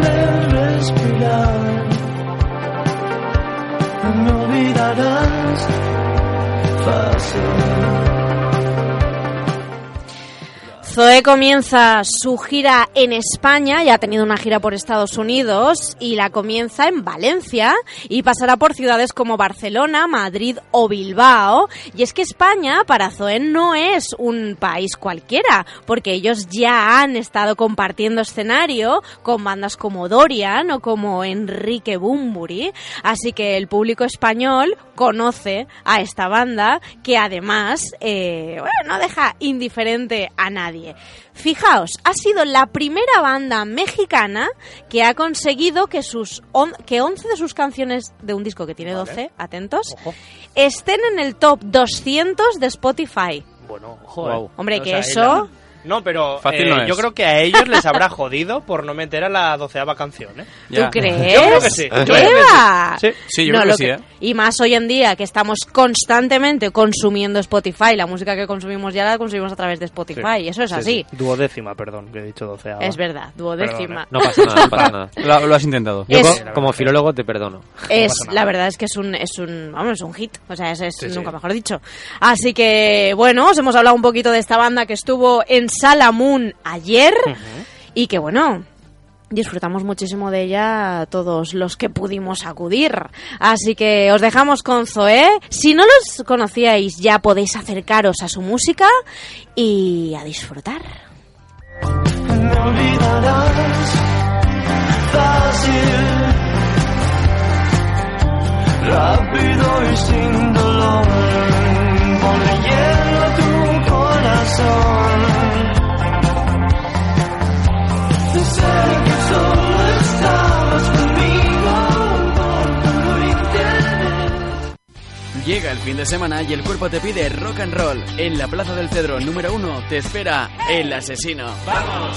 Déjame respirar. No me olvidarás fácil. Zoe comienza su gira en España, ya ha tenido una gira por Estados Unidos y la comienza en Valencia y pasará por ciudades como Barcelona, Madrid o Bilbao. Y es que España para Zoe no es un país cualquiera, porque ellos ya han estado compartiendo escenario con bandas como Dorian o como Enrique Bumburi, así que el público español conoce a esta banda que además eh, no deja indiferente a nadie. Fijaos, ha sido la primera banda mexicana que ha conseguido que sus on- que 11 de sus canciones de un disco que tiene 12, atentos, estén en el top 200 de Spotify. Bueno, eh. Hombre, O que sea, eso- la- No, pero Fácil eh, no yo creo que a ellos les habrá jodido por no meter a la doceava canción, ¿eh? ¿Tú crees? Yo creo que sí, yo creo que ¿Qué sí. Sí. Sí, yo creo que lo sí, ¿eh? Y más hoy en día que estamos constantemente consumiendo Spotify, la música que consumimos ya la consumimos a través de Spotify, eso es Sí, así. sí. Duodécima, perdón, que he dicho doceava. Es verdad, duodécima. No pasa nada, no pasa nada. Lo, lo has intentado. Yo Es- como filólogo te perdono. Es, la verdad es que es un, es un, vamos, es un hit, o sea, es, es Sí, sí. nunca mejor dicho. Así que, bueno, os hemos hablado un poquito de esta banda que estuvo en Salamoon ayer y que, bueno, disfrutamos muchísimo de ella todos los que pudimos acudir. Así que os dejamos con Zoé. Si no los conocíais, ya podéis acercaros a su música y a disfrutar. me olvidarás fácil, rápido y sin dolor. Tu corazón. Llega el fin de semana y el cuerpo te pide rock and roll. En la Plaza del Cedro número uno te espera El Asesino. ¡Vamos!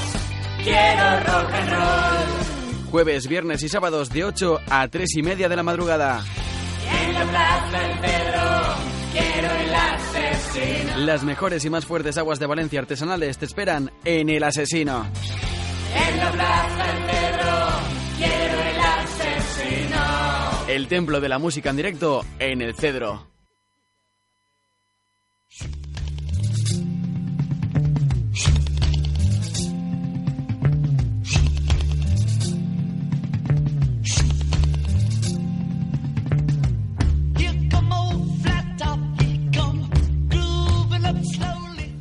¡Quiero rock and roll! Jueves, viernes y sábados de 8 a 3 y media de la madrugada. En la Plaza del Cedro quiero El Asesino. Las mejores y más fuertes aguas de Valencia artesanales te esperan en El Asesino. El templo de la música en directo en el Cedro.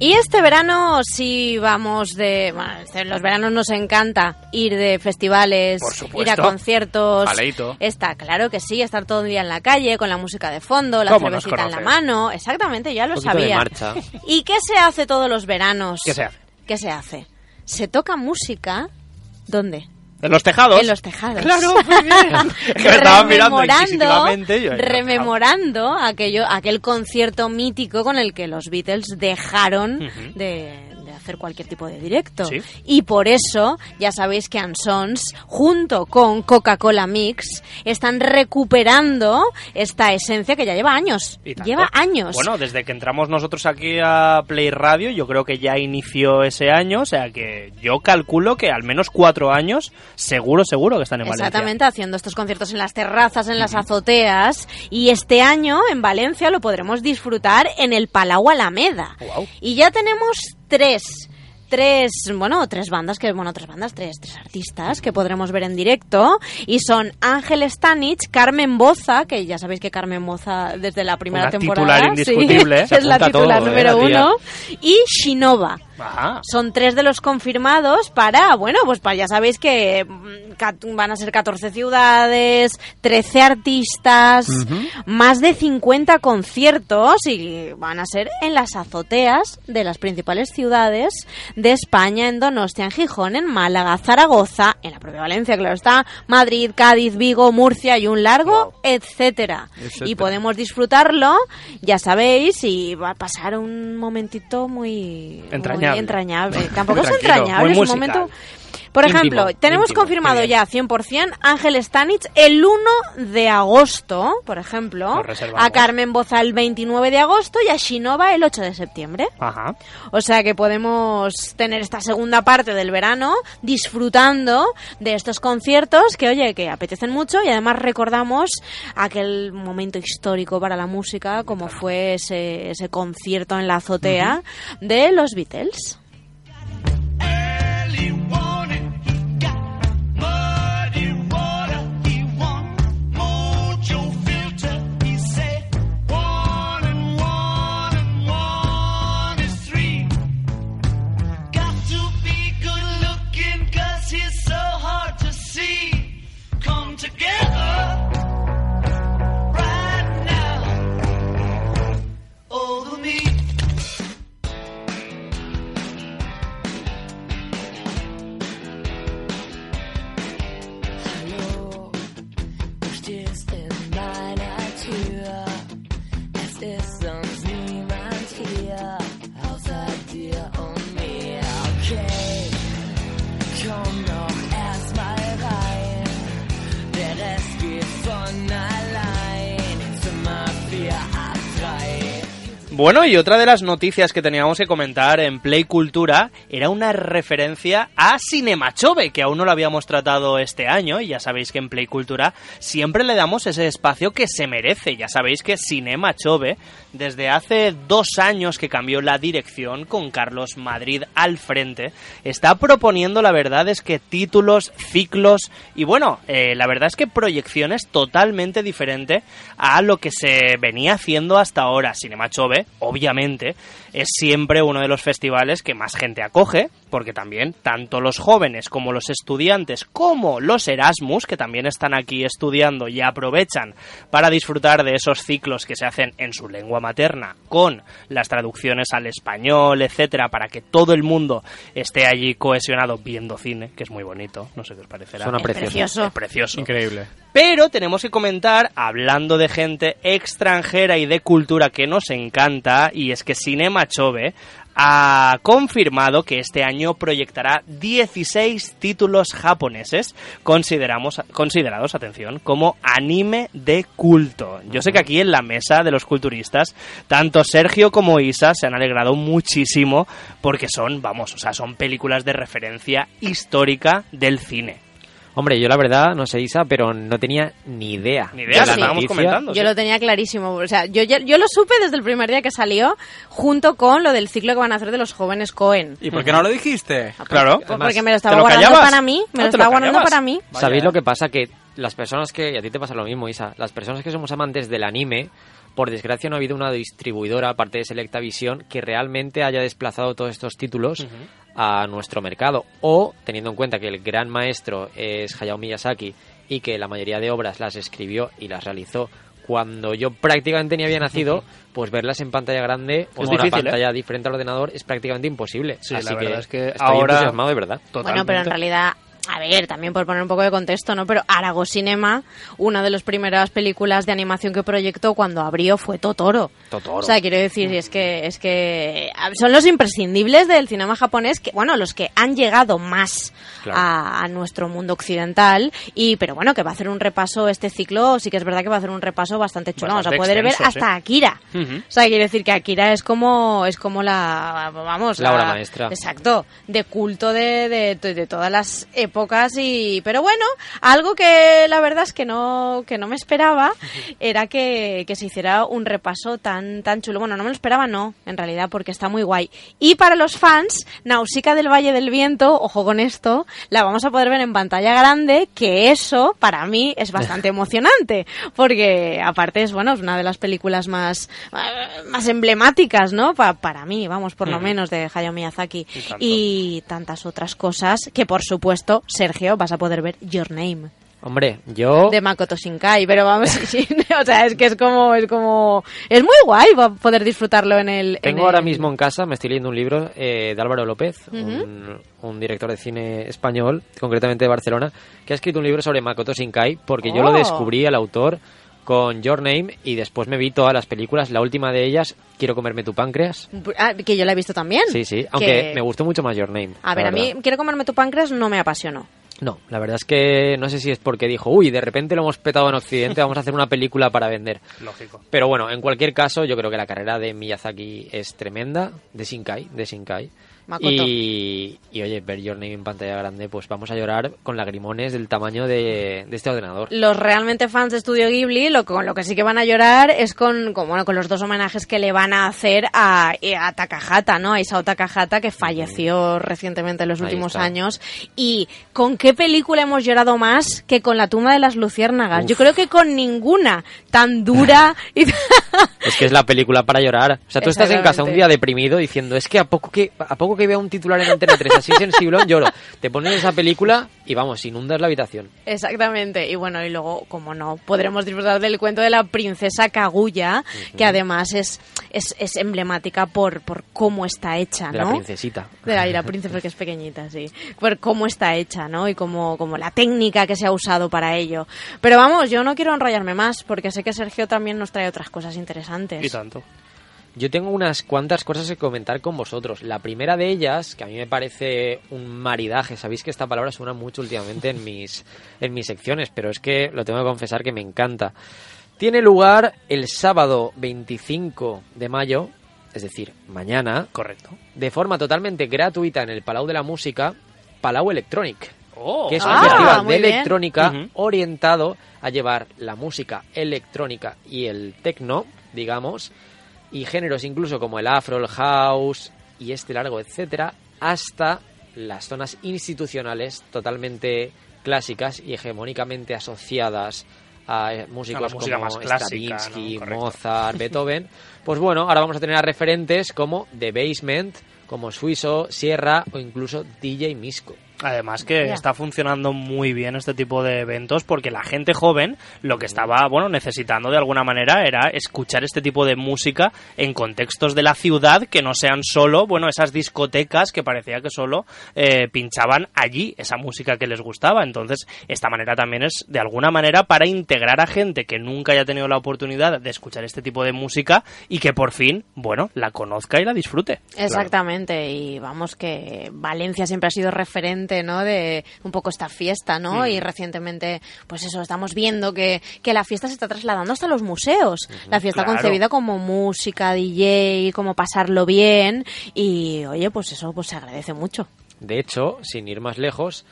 Y este verano sí vamos de... Bueno, este- los veranos nos encanta ir de festivales, ir a conciertos. Está claro que sí, estar todo el día en la calle con la música de fondo, la ¿Cómo nos cervecita en la mano. Exactamente, ya lo Un poquito de sabía. marcha. ¿Y qué se hace todos los veranos? ¿Qué se hace? ¿Qué se hace? Se toca música... ¿Dónde? ¿En los tejados? En los tejados. Claro, muy bien. Que me estaba mirando Rememorando- inquisitivamente y yo, rememorando aquello, aquel concierto mítico con el que los Beatles dejaron de hacer cualquier tipo de directo. Sí. Y por eso, ya sabéis que Ansons, junto con Coca-Cola Mix, están recuperando esta esencia que ya lleva años. Lleva años. Bueno, desde que entramos nosotros aquí a Play Radio, yo creo que ya inició ese año, o sea que yo calculo que al menos cuatro años, seguro, seguro que están en Valencia. Exactamente, haciendo estos conciertos en las terrazas, en las azoteas. Y este año en Valencia lo podremos disfrutar en el Palau Alameda. Y ya tenemos tres. Tres, bueno, tres bandas, que, bueno, tres bandas, tres, tres artistas que podremos ver en directo. Y son Ángel Stanich, Carmen Boza, que ya sabéis que Carmen Boza desde la primera Una temporada. titular sí, indiscutible. Se es la titular todo, ¿eh, número la uno. Y Shinova. Ajá. Son tres de los confirmados para, bueno, pues para ya sabéis que mm, van a ser 14 ciudades, 13 artistas, más de 50 conciertos y van a ser en las azoteas de las principales ciudades de España, en Donostia, en Gijón, en Málaga, Zaragoza, en la propia Valencia, claro está, Madrid, Cádiz, Vigo, Murcia y un largo, etcétera. Etcétera. Y podemos disfrutarlo, ya sabéis, y va a pasar un momentito muy Entrañable. muy entrañable. Tampoco es entrañable, es un momento... Por Íntimo, ejemplo, tenemos íntimo, confirmado ya 100% Ángel Stanich el 1 de agosto, por ejemplo, a Carmen Boza el 29 de agosto y a Shinova el 8 de septiembre. Ajá. O sea que podemos tener esta segunda parte del verano disfrutando de estos conciertos que, oye, que apetecen mucho y además recordamos aquel momento histórico para la música como fue ese, ese concierto en la azotea de los Beatles. Bueno, y otra de las noticias que teníamos que comentar en Play Cultura era una referencia a Cinemachove, que aún no lo habíamos tratado este año, y ya sabéis que en Play Cultura siempre le damos ese espacio que se merece. Ya sabéis que Cinemachove, desde hace dos años que cambió la dirección con Carlos Madrid al frente, está proponiendo, la verdad es que títulos, ciclos y bueno, eh, la verdad es que proyecciones totalmente diferentes a lo que se venía haciendo hasta ahora. Cinemachove, obviamente, es siempre uno de los festivales que más gente acoge, porque también tanto los jóvenes como los estudiantes, como los Erasmus, que también están aquí estudiando y aprovechan para disfrutar de esos ciclos que se hacen en su lengua materna, con las traducciones al español, etcétera, para que todo el mundo esté allí cohesionado viendo cine, que es muy bonito, no sé qué os parecerá. Suena Es precioso. precioso. Es precioso. Increíble. Pero tenemos que comentar, hablando de gente extranjera y de cultura que nos encanta, y es que Cinema Chove ha confirmado que este año proyectará 16 títulos japoneses consideramos, considerados, atención, como anime de culto. Yo sé que aquí en la mesa de los culturistas, tanto Sergio como Isa se han alegrado muchísimo porque son, vamos, o sea, son películas de referencia histórica del cine. Hombre, yo la verdad, no sé Isa, pero no tenía ni idea. Ni idea, la estábamos comentando. Yo sí. lo tenía clarísimo. O sea, yo, yo lo supe desde el primer día que salió, junto con lo del ciclo que van a hacer de los jóvenes Cohen. ¿Y por qué no lo dijiste? Claro. Pues porque me lo ¿te estaba lo guardando callabas? para mí. Me Ah, lo ¿te lo estaba guardando para mí. ¿Sabéis lo que pasa? Que las personas que, y a ti te pasa lo mismo, Isa, las personas que somos amantes del anime, por desgracia no ha habido una distribuidora, aparte de Selecta Visión, que realmente haya desplazado todos estos títulos a nuestro mercado. O, teniendo en cuenta que el gran maestro es Hayao Miyazaki y que la mayoría de obras las escribió y las realizó cuando yo prácticamente ni había nacido, pues verlas en pantalla grande o en una ¿eh? pantalla diferente al ordenador es prácticamente imposible. Sí, Así la que verdad es que estoy ahora- entusiasmado de verdad. Bueno, pero en Totalmente. realidad a ver, también por poner un poco de contexto, ¿no? Pero Arago Cinema, una de las primeras películas de animación que proyectó cuando abrió fue Totoro. Totoro. O sea, quiero decir, es que, es que son los imprescindibles del cinema japonés, que, bueno, los que han llegado más Claro. a, a nuestro mundo occidental, y pero bueno, que va a hacer un repaso este ciclo, sí que es verdad que va a hacer un repaso bastante chulo. Vamos a poder ver hasta. Akira. O sea, quiere decir que Akira es como, es como la, vamos, La obra maestra. Exacto, de culto de, de, de todas las épocas y, pero bueno, algo que la verdad es que no, que no me esperaba era que, que se hiciera un repaso tan, tan chulo. Bueno, no me lo esperaba, no, en realidad, porque está muy guay. Y para los fans, Nausicaa del Valle del Viento, ojo con esto, la vamos a poder ver en pantalla grande, que eso para mí es bastante emocionante, porque aparte es, bueno, es una de las películas más, más emblemáticas, ¿no? Pa- para mí, vamos, por lo menos de Hayao Miyazaki. Y tantas otras cosas que, por supuesto, Sergio, vas a poder ver Your Name Hombre, yo... de Makoto Shinkai, pero vamos, o sea, es que es como, es como, es muy guay poder disfrutarlo en el... en Tengo ahora el- mismo en casa, me estoy leyendo un libro eh, de Álvaro López, un, un director de cine español, concretamente de Barcelona, que ha escrito un libro sobre Makoto Shinkai, porque yo lo Oh. descubrí al autor con Your Name y después me vi todas las películas. La última de ellas, Quiero comerme tu páncreas. Ah, que yo la he visto también. Sí, sí, Que- aunque me gustó mucho más Your Name. A ver, a mí, quiero comerme tu páncreas, no me apasionó. No, la verdad es que no sé si es porque dijo, uy, de repente lo hemos petado en Occidente, vamos a hacer una película para vender. Lógico. Pero bueno, en cualquier caso, yo creo que la carrera de Miyazaki es tremenda, de Shinkai, de Shinkai. Y, y oye, ver Your Name en pantalla grande, pues vamos a llorar con lagrimones del tamaño de, de este ordenador. Los realmente fans de Estudio Ghibli, lo, con lo que sí que van a llorar es con, con, bueno, con los dos homenajes que le van a hacer a, a Takahata, ¿no? A Isao Takahata, que falleció recientemente en los Ahí últimos está. años. Y ¿con qué película hemos llorado más que con La tumba de las luciérnagas? Uf. Yo creo que con ninguna tan dura y... Es que es la película para llorar. O sea, tú estás en casa un día deprimido diciendo, es que a poco que a poco que vea un titular en Antena 3 así sensiblón, lloro. Te pones esa película y vamos, inundas la habitación. Exactamente, y bueno, y luego, como no, podremos disfrutar del cuento de la princesa Kaguya, que además es, es, es emblemática por, por cómo está hecha, De ¿no? la princesita. De la, y la princesa que es pequeñita, sí. Por cómo está hecha, ¿no? Y como, como la técnica que se ha usado para ello. Pero vamos, yo no quiero enrollarme más, porque sé que Sergio también nos trae otras cosas interesantes. Y tanto. Yo tengo unas cuantas cosas que comentar con vosotros. La primera de ellas, que a mí me parece un maridaje, sabéis que esta palabra suena mucho últimamente en mis, en mis secciones, pero es que lo tengo que confesar que me encanta. Tiene lugar el sábado 25 de mayo, es decir, mañana, Correcto. de forma totalmente gratuita en el Palau de la Música, Palau Electronic, Oh, que es Ah, un festival muy de electrónica orientado a llevar la música electrónica y el techno, digamos, y géneros incluso como el afro, el house y este largo, etcétera, hasta las zonas institucionales totalmente clásicas y hegemónicamente asociadas a eh, músicos como más clásica, Stravinsky. Mozart, Beethoven. Pues bueno, ahora vamos a tener a referentes como The Basement, como Suizo, Sierra o incluso DJ Misco. Además que está funcionando muy bien este tipo de eventos porque la gente joven lo que estaba, bueno, necesitando de alguna manera era escuchar este tipo de música en contextos de la ciudad que no sean solo, bueno, esas discotecas que parecía que solo eh, pinchaban allí esa música que les gustaba. Entonces, esta manera también es de alguna manera para integrar a gente que nunca haya tenido la oportunidad de escuchar este tipo de música y que por fin, bueno, la conozca y la disfrute. Exactamente, y vamos que Valencia siempre ha sido referente, ¿no? De un poco esta fiesta, ¿no? Y recientemente, pues eso, estamos viendo que, que la fiesta se está trasladando hasta los museos. La fiesta Claro. concebida como música, DJ, como pasarlo bien, y oye, pues eso pues se agradece mucho. De hecho, sin ir más lejos,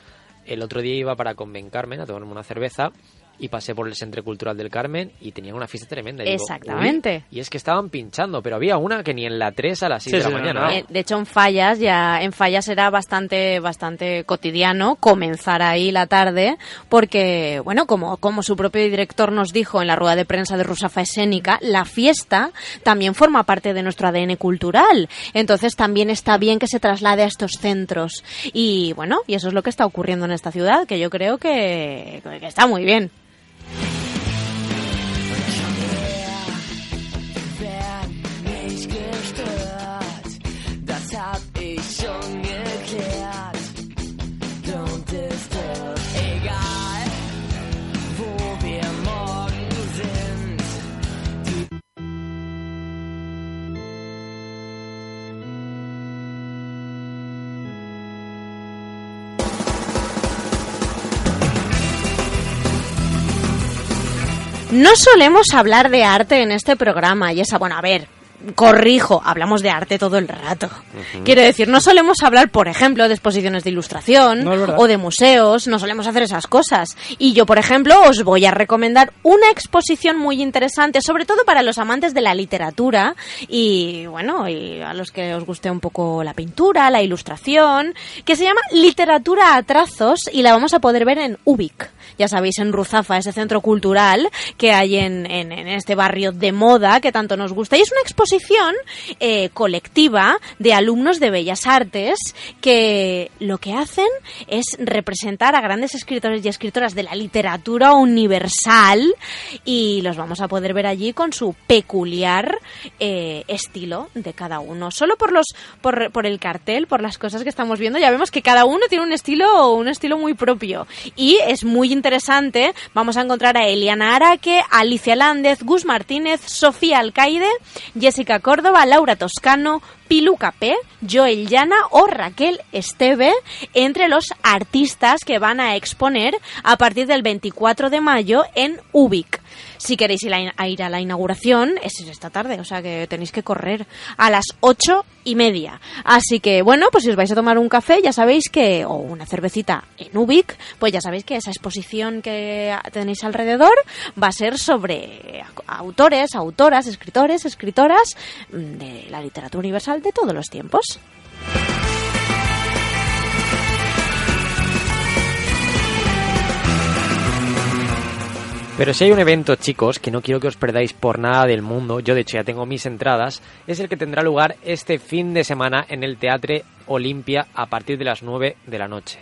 el otro día iba para Conven Carmen a tomarme una cerveza y pasé por el Centro Cultural del Carmen y tenían una fiesta tremenda. Y Exactamente. Y es que estaban pinchando, pero había una que ni en la 3 a las 6 Sí, de la sí, mañana. no. ¿eh? De hecho, en Fallas ya en Fallas era bastante bastante cotidiano comenzar ahí la tarde, porque bueno, como como su propio director nos dijo en la rueda de prensa de Rusafa Escénica, la fiesta también forma parte de nuestro ADN cultural. Entonces también está bien que se traslade a estos centros y bueno, y eso es lo que está ocurriendo en esta ciudad, que yo creo que, que está muy bien. No solemos hablar de arte en este programa y esa, bueno, a ver, corrijo, hablamos de arte todo el rato. Quiero decir, no solemos hablar, por ejemplo, de exposiciones de ilustración No, o de museos, no solemos hacer esas cosas. Y yo, por ejemplo, os voy a recomendar una exposición muy interesante, sobre todo para los amantes de la literatura y, bueno, y a los que os guste un poco la pintura, la ilustración, que se llama Literatura a trazos y la vamos a poder ver en Ubic. Ya sabéis, en Ruzafa, ese centro cultural que hay en, en- en este barrio de moda que tanto nos gusta. Y es una exposición eh, colectiva de alumnos de Bellas Artes que lo que hacen es representar a grandes escritores y escritoras de la literatura universal y los vamos a poder ver allí con su peculiar eh, estilo de cada uno. Solo por los por, por el cartel, por las cosas que estamos viendo, ya vemos que cada uno tiene un estilo un estilo muy propio y es muy interesante. Vamos a encontrar a Eliana Araque, Alicia Lández, Gus Martínez, Sofía Alcaide, Jessica Córdoba, Laura Toscano, Pilu Capé, Joel Llana o Raquel Esteve entre los artistas que van a exponer a partir del 24 de mayo en Ubic. Si queréis ir a, ir a la inauguración, es esta tarde, o sea que tenéis que correr a las ocho y media. Así que, bueno, pues si os vais a tomar un café, ya sabéis que, o una cervecita en Ubic, pues ya sabéis que esa exposición que tenéis alrededor va a ser sobre autores, autoras, escritores, escritoras mm, de la literatura universal de todos los tiempos. Pero si hay un evento, chicos, que no quiero que os perdáis por nada del mundo, yo de hecho ya tengo mis entradas, es el que tendrá lugar este fin de semana en el Teatro Olimpia a partir de las 9 de la noche.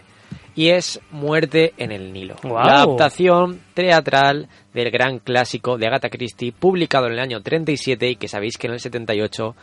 Y es Muerte en el Nilo. La adaptación teatral del gran clásico de Agatha Christie, publicado en el año 37 y que sabéis que en el 78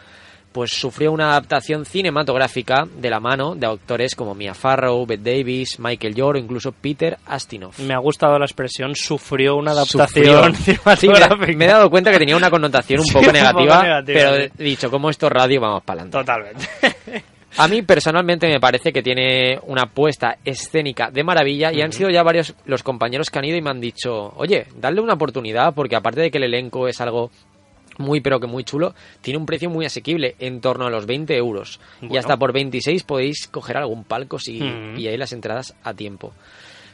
pues sufrió una adaptación cinematográfica de la mano de autores como Mia Farrow, Bette Davis, Michael York o incluso Peter Astinov. Me ha gustado la expresión sufrió una Sufrió. adaptación Sí, cinematográfica. me, me he dado cuenta que tenía una connotación un Sí, poco un poco negativa, pero sí. dicho, como esto es radio, vamos para adelante. Totalmente. A mí personalmente me parece que tiene una puesta escénica de maravilla y han sido ya varios los compañeros que han ido y me han dicho, oye, darle una oportunidad porque aparte de que el elenco es algo muy pero que muy chulo, tiene un precio muy asequible, en torno a los 20 euros. Y hasta por 26 podéis coger algún palco si Mm. y ahí las entradas a tiempo.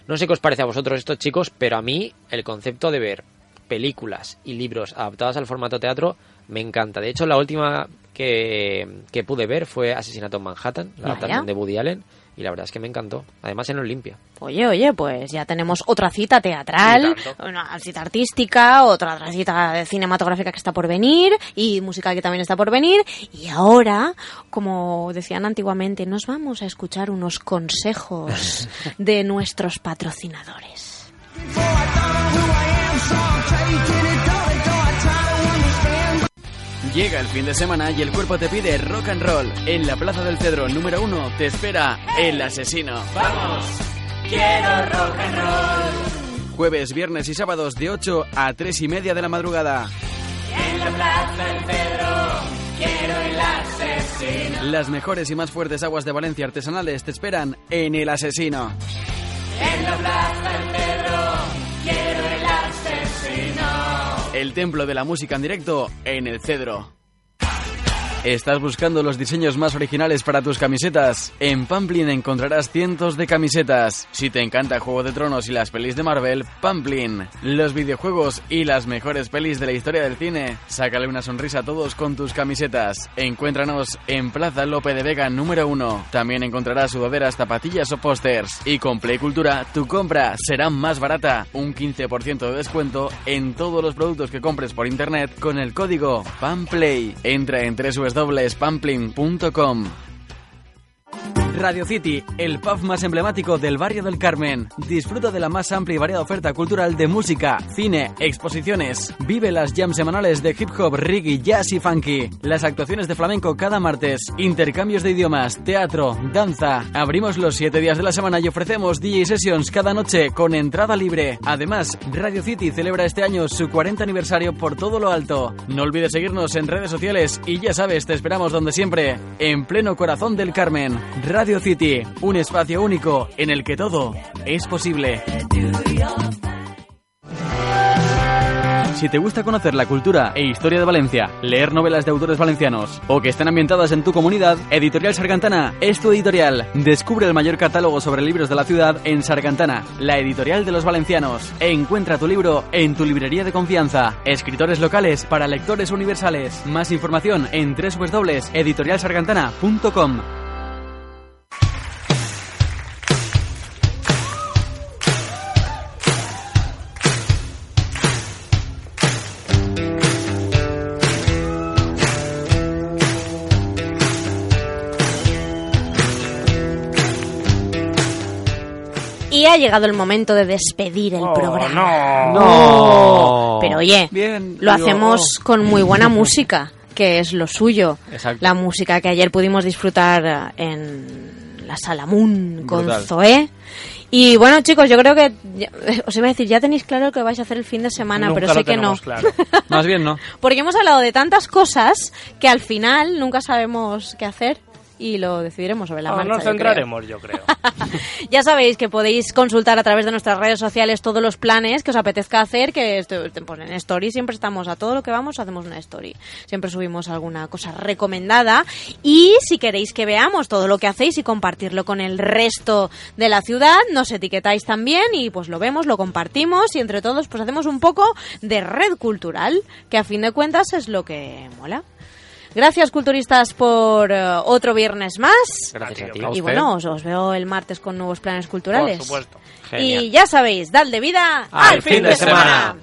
No sé qué os parece a vosotros esto, chicos, pero a mí el concepto de ver películas y libros adaptados al formato teatro me encanta. De hecho, la última que, que pude ver fue Asesinato en Manhattan, la adaptación de Woody Allen, y la verdad es que me encantó. Además en Olimpia. Oye, oye, pues ya tenemos otra cita teatral, una cita artística, otra, otra cita cinematográfica que está por venir y musical que también está por venir. Y ahora, como decían antiguamente, nos vamos a escuchar unos consejos de nuestros patrocinadores. Llega el fin de semana y el cuerpo te pide rock and roll. En la Plaza del Cedro número uno te espera El Asesino. ¡Vamos! ¡Quiero rock and roll! Jueves, viernes y sábados de 8 a 3 y media de la madrugada. En la Plaza del Cedro quiero el asesino. Las mejores y más fuertes aguas de Valencia artesanales te esperan en El Asesino. El templo de la música en directo en el Cedro. ¿Estás buscando los diseños más originales para tus camisetas? En Pamplin encontrarás cientos de camisetas. Si te encanta Juego de Tronos y las pelis de Marvel, Pamplin. Los videojuegos y las mejores pelis de la historia del cine. Sácale una sonrisa a todos con tus camisetas. Encuéntranos en Plaza Lope de Vega número 1. También encontrarás sudaderas, zapatillas o pósters. Y con Play Cultura, tu compra será más barata. Un 15% de descuento en todos los productos que compres por internet con el código PAMPLAY. Entra en www.pamplin.com. Radio City, el pub más emblemático del barrio del Carmen. Disfruta de la más amplia y variada oferta cultural de música, cine, exposiciones. Vive las jams semanales de hip hop, reggae, jazz y funky. Las actuaciones de flamenco cada martes. Intercambios de idiomas, teatro, danza. Abrimos los 7 días de la semana y ofrecemos DJ sessions cada noche con entrada libre. Además, Radio City celebra este año su 40 aniversario por todo lo alto. No olvides seguirnos en redes sociales y ya sabes, te esperamos donde siempre, en pleno corazón del Carmen. City, un espacio único en el que todo es posible. Si te gusta conocer la cultura e historia de Valencia, leer novelas de autores valencianos o que estén ambientadas en tu comunidad, Editorial Sargantana es tu editorial. Descubre el mayor catálogo sobre libros de la ciudad en Sargantana, la editorial de los valencianos. Encuentra tu libro en tu librería de confianza. Escritores locales para lectores universales. Más información en www.editorialsargantana.com. Y ha llegado el momento de despedir el Oh, programa. no. No. Pero oye, Bien, lo digo, hacemos con muy buena música, que es lo suyo. Exacto. La música que ayer pudimos disfrutar eh, en la Sala Moon con Brutal. Zoé. Y bueno, chicos, yo creo que ya- os iba a decir, ya tenéis claro lo que vais a hacer el fin de semana, Nunca pero lo sé que no. claro. Más bien no. Porque hemos hablado de tantas cosas que al final nunca sabemos qué hacer y lo decidiremos sobre la No, marcha. nos yo creo. centraremos, yo creo. Ya sabéis que podéis consultar a través de nuestras redes sociales todos los planes que os apetezca hacer, que pues en Story siempre estamos a todo lo que vamos, hacemos una Story. Siempre subimos alguna cosa recomendada y si queréis que veamos todo lo que hacéis y compartirlo con el resto de la ciudad, nos etiquetáis también y pues lo vemos, lo compartimos y entre todos pues hacemos un poco de red cultural, que a fin de cuentas es lo que mola. Gracias, culturistas, por eh, otro viernes más. Gracias a ti. Y bueno, os, os veo el martes con nuevos planes culturales. Por supuesto. Genial. Y ya sabéis, dadle vida Al fin de semana.